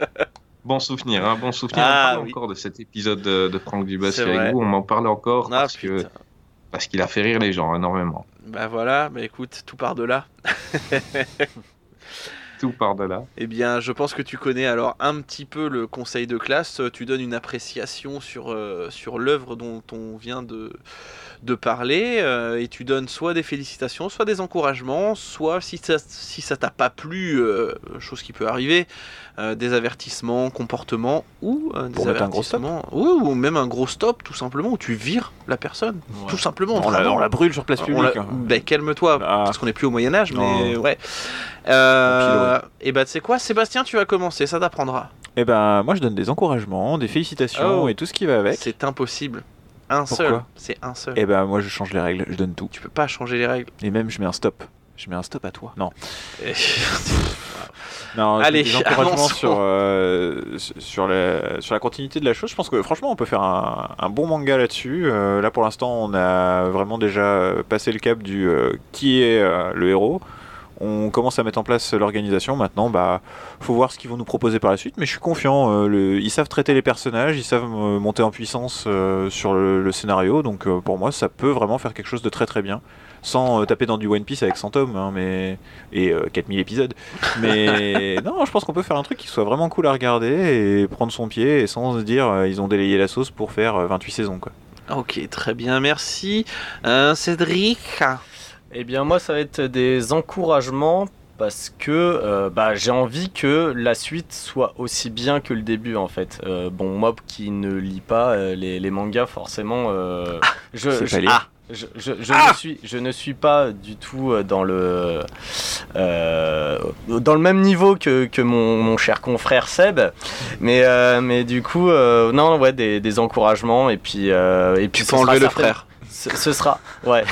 Bon souvenir, hein, bon souvenir. Ah, on parle oui. encore de cet épisode de, de Franck Dubosc avec vrai. vous. On m'en parle encore Ah, parce que putain. parce qu'il a fait rire les gens énormément. Bah voilà, bah écoute, tout part de là. Tout par de là. Eh bien, je pense que tu connais alors un petit peu le conseil de classe. Tu donnes une appréciation sur, euh, sur l'œuvre dont on vient de, de parler euh, et tu donnes soit des félicitations, soit des encouragements, soit si ça si ça t'a pas plu, euh, chose qui peut arriver, euh, des avertissements, comportements ou euh, des Pour mettre un gros stop. avertissements, ou, ou même un gros stop tout simplement où tu vires la personne, tout simplement. on la, vraiment. on la brûle sur place publique. la- hein. Ben, calme-toi, Ah. parce qu'on n'est plus au Moyen Âge, mais Non. ouais. Euh, et bah tu sais quoi, Sébastien, tu vas commencer, ça t'apprendra. Eh ben, moi, je donne des encouragements, des félicitations Oh. et tout ce qui va avec. C'est impossible. Un Pourquoi seul, c'est un seul. Eh ben, moi, je change les règles, je donne tout. Tu peux pas changer les règles. Et même, je mets un stop. Je mets un stop à toi. Non. Et- Non, Allez, des encouragements sur, euh, sur, la, sur la continuité de la chose. Je pense que franchement, on peut faire un, un bon manga là-dessus. Euh, là, pour l'instant, on a vraiment déjà euh, passé le cap du euh, qui est le héros. On commence à mettre en place l'organisation. Maintenant, bah, faut voir ce qu'ils vont nous proposer par la suite. Mais je suis confiant. euh, le- ils savent traiter les personnages, ils savent euh, monter en puissance euh, sur le, le scénario. Donc, pour moi, ça peut vraiment faire quelque chose de très très bien. Sans taper dans du One Piece avec 100 tomes hein, mais... et euh, 4000 épisodes. Mais non, je pense qu'on peut faire un truc qui soit vraiment cool à regarder et prendre son pied et sans se dire ils ont délayé la sauce pour faire euh, 28 saisons. Quoi. ok, très bien, merci. Cédric? Eh bien, moi, ça va être des encouragements parce que euh, bah, j'ai envie que la suite soit aussi bien que le début, en fait. Euh, bon, moi qui ne lis pas euh, les, les mangas, forcément, je, je, ah, je, je- je ne suis, je ne suis pas du tout dans le, dans le même niveau que, que mon, mon cher confrère Seb. Mais, mais du coup, non, ouais, des, des encouragements et puis, et puis Tu peux enlever le frère. Ce, ce sera, ouais.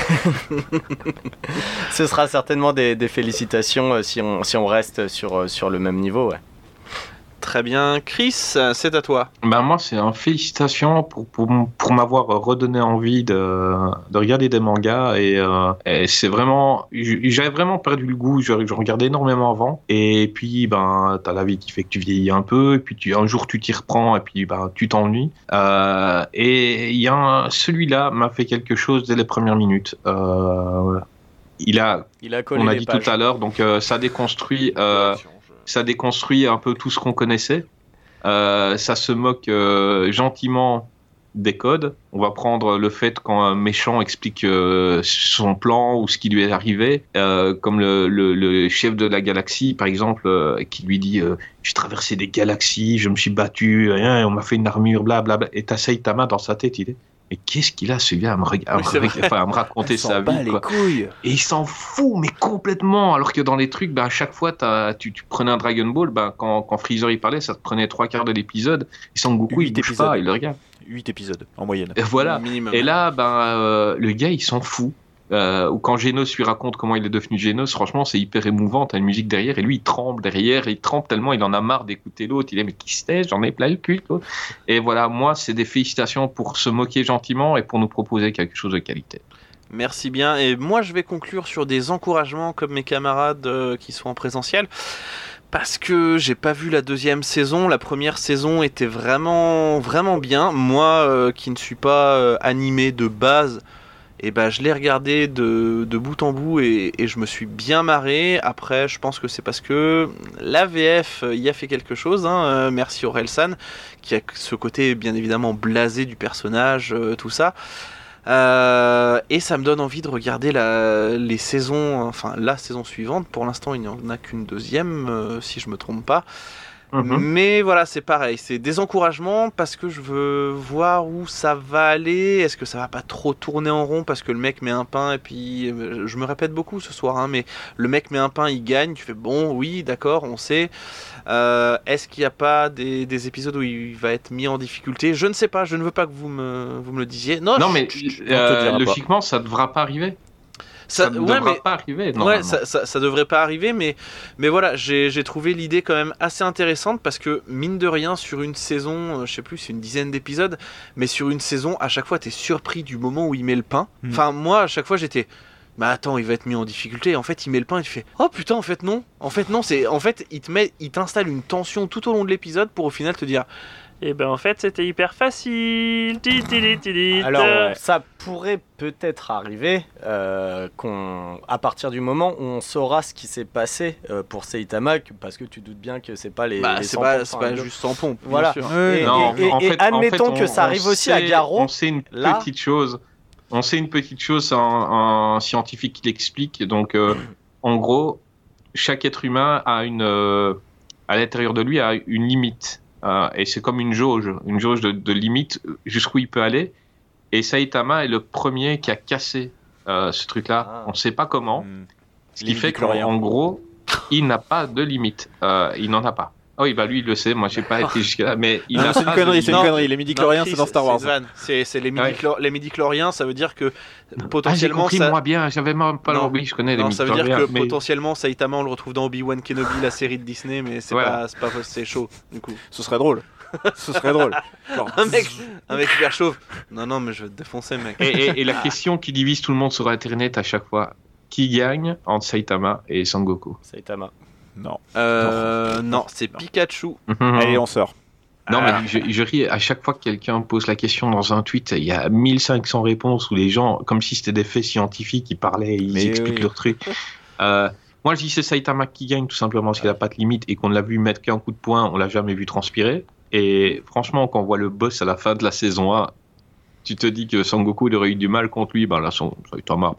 ce sera certainement des, des félicitations euh, si on, si on reste sur, euh, sur le même niveau, ouais. Très bien, Chris, c'est à toi. Ben moi, c'est un félicitation pour, pour, m'avoir redonné envie de, de regarder des mangas. Et, euh, et c'est vraiment. J'avais vraiment perdu le goût. Je, je regardais énormément avant. Et puis, ben, t'as la vie qui fait que tu vieillis un peu. Et puis, tu, un jour, tu t'y reprends. Et puis, ben, tu t'ennuies. Euh, et il y a un- celui-là m'a fait quelque chose dès les premières minutes. Euh, il a, Il a collé on a dit pages. tout à l'heure, donc euh, ça déconstruit, euh, ça déconstruit un peu tout ce qu'on connaissait. Euh, ça se moque euh, gentiment des codes. On va prendre le fait quand un méchant explique euh, son plan ou ce qui lui est arrivé, comme le, chef de la galaxie, par exemple, qui lui dit J'ai traversé des galaxies, je me suis battu, on m'a fait une armure, blablabla. Et t'as Saitama dans sa tête, il est Mais qu'est-ce qu'il a celui-là à me, à Oui, me enfin, à raconter sa bat vie les quoi. couilles. Et il s'en fout, mais complètement. Alors que dans les trucs, bah, à chaque fois, t'as- tu, tu prenais un Dragon Ball, bah, quand, quand Freezer il parlait, ça te prenait trois quarts de l'épisode. Et Sangoku, Huit il bouge épisodes. pas, il le regarde. 8 épisodes en moyenne. Et voilà. Minimum. Et là, ben, euh, le gars, il s'en fout. Euh, ou quand Genos lui raconte comment il est devenu Genos, franchement, c'est hyper émouvant. T'as une musique derrière et lui, il tremble derrière. Il tremble tellement, il en a marre d'écouter l'autre. Il est, mais qui c'était J'en ai plein le cul. Et voilà, moi, c'est des félicitations pour se moquer gentiment et pour nous proposer quelque chose de qualité. Merci bien. Et moi, je vais conclure sur des encouragements comme mes camarades euh, qui sont en présentiel. Parce que j'ai pas vu la deuxième saison. La première saison était vraiment, vraiment bien. Moi, euh, qui ne suis pas animé de base, et ben, je l'ai regardé de, bout en bout et, je me suis bien marré. Après, je pense que c'est parce que la VF euh, y a fait quelque chose. hein. Euh, merci qui a ce côté bien évidemment blasé du personnage, euh, tout ça. Euh, et ça me donne envie de regarder les saisons, enfin la saison suivante. Pour l'instant, il n'y en a qu'une deuxième, euh, si je me trompe pas. Mhm. Mais voilà, c'est pareil, c'est des encouragements parce que je veux voir où ça va aller. Est-ce que ça va pas trop tourner en rond parce que le mec met un pain et puis euh, je me répète beaucoup ce soir, hein, mais le mec met un pain, il gagne. Tu fais bon, oui, d'accord, on sait. Euh, Est-ce qu'il n'y a pas des, des épisodes où il va être mis en difficulté? Je ne sais pas, je ne veux pas que vous me, vous me le disiez. Non, Non, je- mais je- euh, logiquement, ça ne devra pas arriver. Ça, ne ouais, devra mais pas arriver. Ouais, ça, ça, ça devrait pas arriver, mais, mais voilà, j'ai trouvé l'idée quand même assez intéressante parce que, mine de rien, sur une saison, euh, je sais plus, c'est une dizaine d'épisodes, mais sur une saison, à chaque fois, t'es surpris du moment où il met le pain. Mm. Enfin, moi, à chaque fois, j'étais. Bah attends, il va être mis en difficulté. En fait, il met le pain et tu fais Oh putain, en fait, non. En fait, non, c'est. En fait, il te met, il t'installe une tension tout au long de l'épisode pour au final te dire Eh ben, en fait, c'était hyper facile. Alors, ça pourrait peut-être arriver euh, qu'on, à partir du moment où on saura ce qui s'est passé euh, pour Saitama, parce que tu doutes bien que c'est pas les. bah, les c'est 100% pas, c'est pas juste sans pompe. bien Voilà. Et- Non, et- en et fait- en admettons que ça arrive aussi à Garo. On sait une là. petite chose. On sait une petite chose, un, un scientifique qui l'explique. Donc, euh, en gros, chaque être humain a une, euh, à l'intérieur de lui a une limite. Euh, et c'est comme une jauge, une jauge de, de limite jusqu'où il peut aller. Et Saitama est le premier qui a cassé euh, ce truc-là. Ah. On ne sait pas comment. Hmm. Ce qui Limite fait qu'en en gros, il n'a pas de limite. Euh, il n'en a pas. Ah oui, bah lui, il le sait. Moi, j'ai pas été jusque-là. Mais il c'est une connerie, c'est une connerie. Les midi-chloriens, Non, c'est dans Star Wars. C'est vanne. C'est les les midi-chloriens, ça veut dire que Ah, j'ai potentiellement compris, ça. moi bien, j'avais même pas oui, je connais les Non, ça veut dire que potentiellement Saitama on le retrouve dans Obi-Wan Kenobi, la série de Disney, mais c'est Voilà. pas, c'est pas c'est chaud du coup. Ce serait drôle. Ce serait drôle. Genre, Un mec, un mec hyper chauve. Non non mais je vais te défoncer mec. Et, et- et la question qui divise tout le monde sur Internet à chaque fois, qui gagne entre Saitama et Sangoku Saitama. Non. Euh, non, c'est Pikachu. Allez, on sort. Non, Ah. mais je, je ris à chaque fois que quelqu'un pose la question dans un tweet, il y a 1500 réponses où les gens, comme si c'était des faits scientifiques, ils parlaient, ils Mais expliquent oui. leur truc. Euh, moi, je dis c'est Saitama qui gagne tout simplement parce qu'il n'a pas de limite et qu'on l'a vu mettre qu'un coup de poing, on l'a jamais vu transpirer. Et franchement, quand on voit le boss à la fin de la saison 1, tu te dis que Sangoku il aurait eu du mal contre lui, ben là, son- Saitama,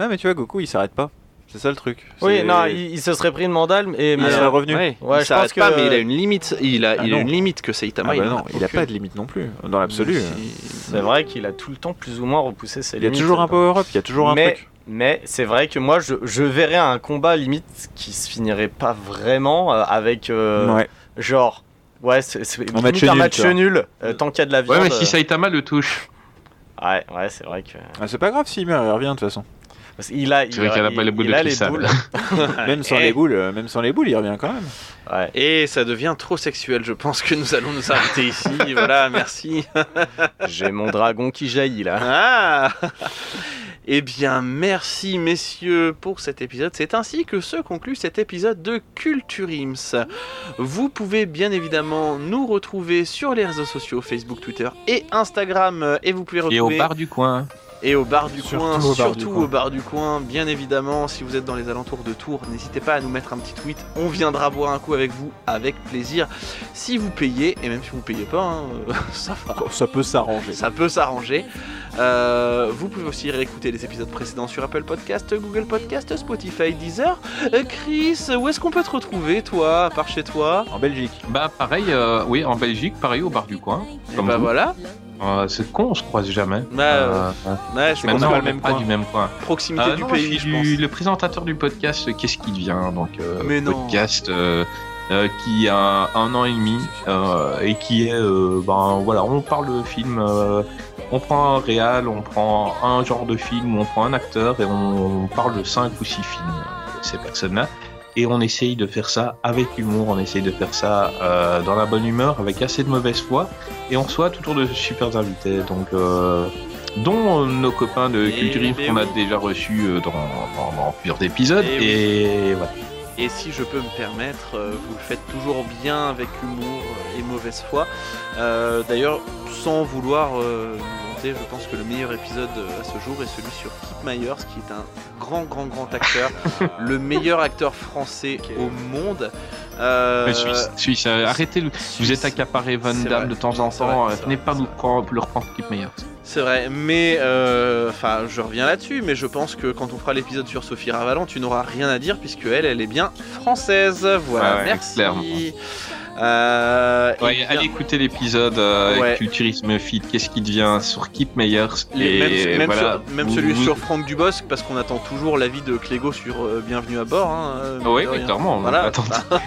Non, mais tu vois, Goku, il s'arrête pas. C'est ça le truc. Oui, non, il, il se serait pris une mandale, et, Il mais, serait euh, revenu. Ouais, Ouais, il je pense que- pas, mais il a une limite. Il a, Ah il a une limite que Saitama. Ah bah il non, il a aucune. pas de limite non plus, dans l'absolu. c'est vrai qu'il a tout le temps plus ou moins repoussé ses Il y a limites. toujours un power-up, il y a toujours un mais, truc. mais c'est vrai que moi, je, je verrais un combat limite qui se finirait pas vraiment euh, avec euh, Ouais. genre. Ouais, c'est Un match un nul, match nul. euh, tant qu'il y a de la viande. Ouais, mais si Saitama le touche, Ouais, ouais, c'est vrai que. Ah, c'est pas grave s'il meurt, il revient de toute façon. Parce qu'il a, il C'est vrai qu'elle a pas les boules il de a les boules. Même sans Eh. les boules, euh, même sans les boules, il revient quand même. Ouais. Et ça devient trop sexuel. Je pense que nous allons nous arrêter ici. voilà, merci. J'ai mon dragon qui jaillit là. Ah Eh bien, merci messieurs pour cet épisode. C'est ainsi que se conclut cet épisode de Culturims. Vous pouvez bien évidemment nous retrouver sur les réseaux sociaux Facebook, Twitter et Instagram. Et vous pouvez et au retrouver bar du coin. Et au bar du Surtout coin, au bar du surtout coin. au bar du coin, bien évidemment, si vous êtes dans les alentours de Tours, n'hésitez pas à nous mettre un petit tweet. On viendra boire un coup avec vous avec plaisir. Si vous payez, et même si vous payez pas, hein, ça fera. Ça peut s'arranger. Ça peut s'arranger. Euh, vous pouvez aussi réécouter les épisodes précédents sur Apple Podcast, Google Podcast, Spotify, Deezer. Euh, Chris, où est-ce qu'on peut te retrouver, toi, à part chez toi? En Belgique. Bah pareil, euh, oui, en Belgique, pareil au bar du coin. Et Comme bah vous. voilà. Euh, c'est con, on se croise jamais. Bah, euh, Euh, Ouais, c'est même pas le même pas coin. du même coin. Proximité Euh, du non, pays, je je suis pense. le présentateur du podcast Qu'est-ce qui devient donc euh, Mais podcast euh, euh, qui a un an et demi euh, et qui est euh, ben voilà on parle de film euh, on prend un réal on prend un genre de film on prend un acteur et on, parle de cinq ou six films euh, ces personnes là et on essaye de faire ça avec humour on essaye de faire ça euh, dans la bonne humeur avec assez de mauvaise foi et on reçoit toujours de super invités donc euh, dont euh, nos copains de Eh Culturisme ben qu'on a oui. déjà reçus dans, dans, dans plusieurs épisodes Eh oui. et voilà. Et si je peux me permettre, vous le faites toujours bien avec humour et mauvaise foi. D'ailleurs, sans vouloir je pense que le meilleur épisode euh, à ce jour est celui sur Kip Myers, qui est un grand, grand, grand acteur, le meilleur acteur français au monde. Euh, Suisse, Suisse, euh, arrêtez, le- vous Suisse. êtes accaparé Van Damme de temps en temps, euh, venez pas nous prendre, leur prendre Keep Meyer. C'est vrai, mais euh, enfin, je reviens là-dessus, mais je pense que quand on fera l'épisode sur Sophie Ravalant, tu n'auras rien à dire puisque elle, elle est bien française. Voilà, ouais, merci. clairement. Euh, et Ouais, bien- allez écouter l'épisode euh, Ouais. Culturisme Fit, qu'est-ce qui devient sur Keep Meyers et même, même voilà, sur- même vous- celui vous- sur Franck Dubosc, parce qu'on attend toujours l'avis de Clégo sur euh, Bienvenue à bord. Hein, euh, oui, clairement. Voilà.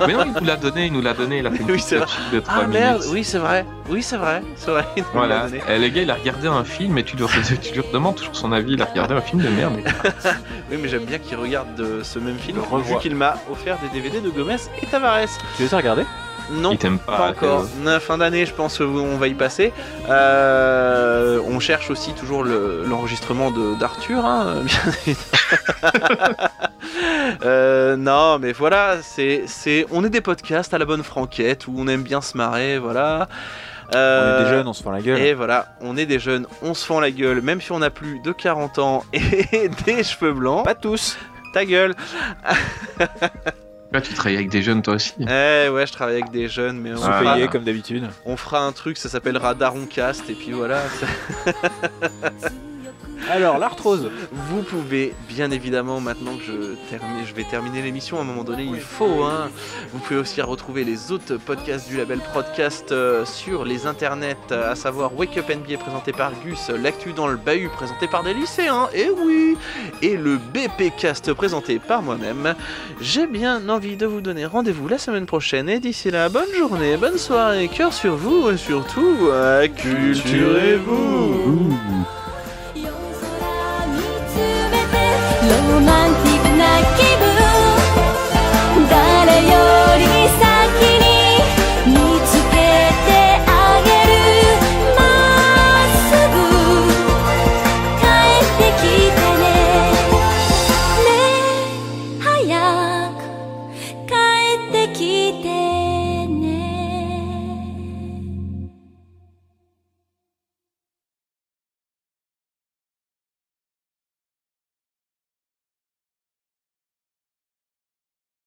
Mais non, il nous l'a donné, il nous l'a donné, il a fait une Oui, petite c'est vrai. de 3 Ah minutes. merde, oui c'est vrai, oui c'est vrai, c'est vrai. il nous l'a Voilà, donné. Eh, le gars il a regardé un film et tu lui, tu lui demandes toujours son avis, il a regardé un film de merde. Oui mais j'aime bien qu'il regarde euh, ce même film, vu qu'il m'a offert des DVD de Gomez et Tavares. Tu les as regardés? Non, pas. Pas encore. Fin d'année, je pense qu'on va y passer. Euh, on cherche aussi toujours le- l'enregistrement d'Arthur, hein, bien évidemment. Euh, non, mais voilà, c'est, c'est, on est des podcasts à la bonne franquette où on aime bien se marrer, voilà. On Euh, est des jeunes, on se fait la gueule. Et voilà, on est des jeunes, on se fend la gueule, même si on a plus de 40 ans et des cheveux blancs. Pas tous. Ta gueule. Là, tu travailles avec des jeunes toi aussi. Eh ouais, je travaille avec des jeunes, mais on, Ah, fera, payer comme d'habitude. on fera un truc, ça s'appellera Daroncast, et puis voilà. Alors, l'arthrose. Vous pouvez, bien évidemment, maintenant que je, termine, je vais terminer l'émission, à un moment donné, il faut, hein. Vous pouvez aussi retrouver les autres podcasts du label Podcast euh, sur les internets, à savoir Wake Up NBA présenté par Gus, L'actu dans le bahut présenté par des lycéens, et oui, et le BP Cast présenté par moi-même. J'ai bien envie de vous donner rendez-vous la semaine prochaine, et d'ici là, bonne journée, bonne soirée, cœur sur vous, et surtout, euh, culturez-vous.